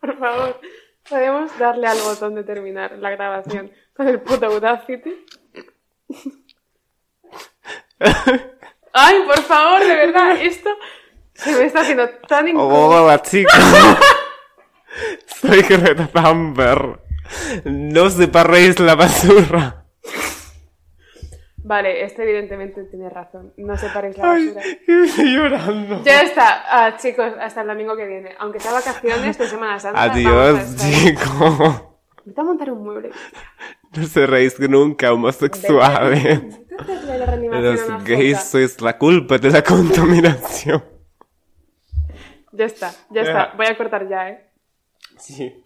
Por favor, podemos darle al botón de terminar la grabación con el puto Audacity. Ay, por favor, de verdad, esto se me está haciendo tan incómodo. Hola chicos. Soy Greta Thunberg. No separéis la basura. Vale, este evidentemente tiene razón. No separéis la Ay, basura. estoy llorando. Ya está, Ah, chicos, hasta el domingo que viene. Aunque sea vacaciones de Semana Santa. Adiós, chicos. Vete a montar un mueble. No seréis nunca homosexuales. Los gays sois la culpa de la contaminación. Ya está, Ya. está. Voy a cortar ya, ¿eh? Sí.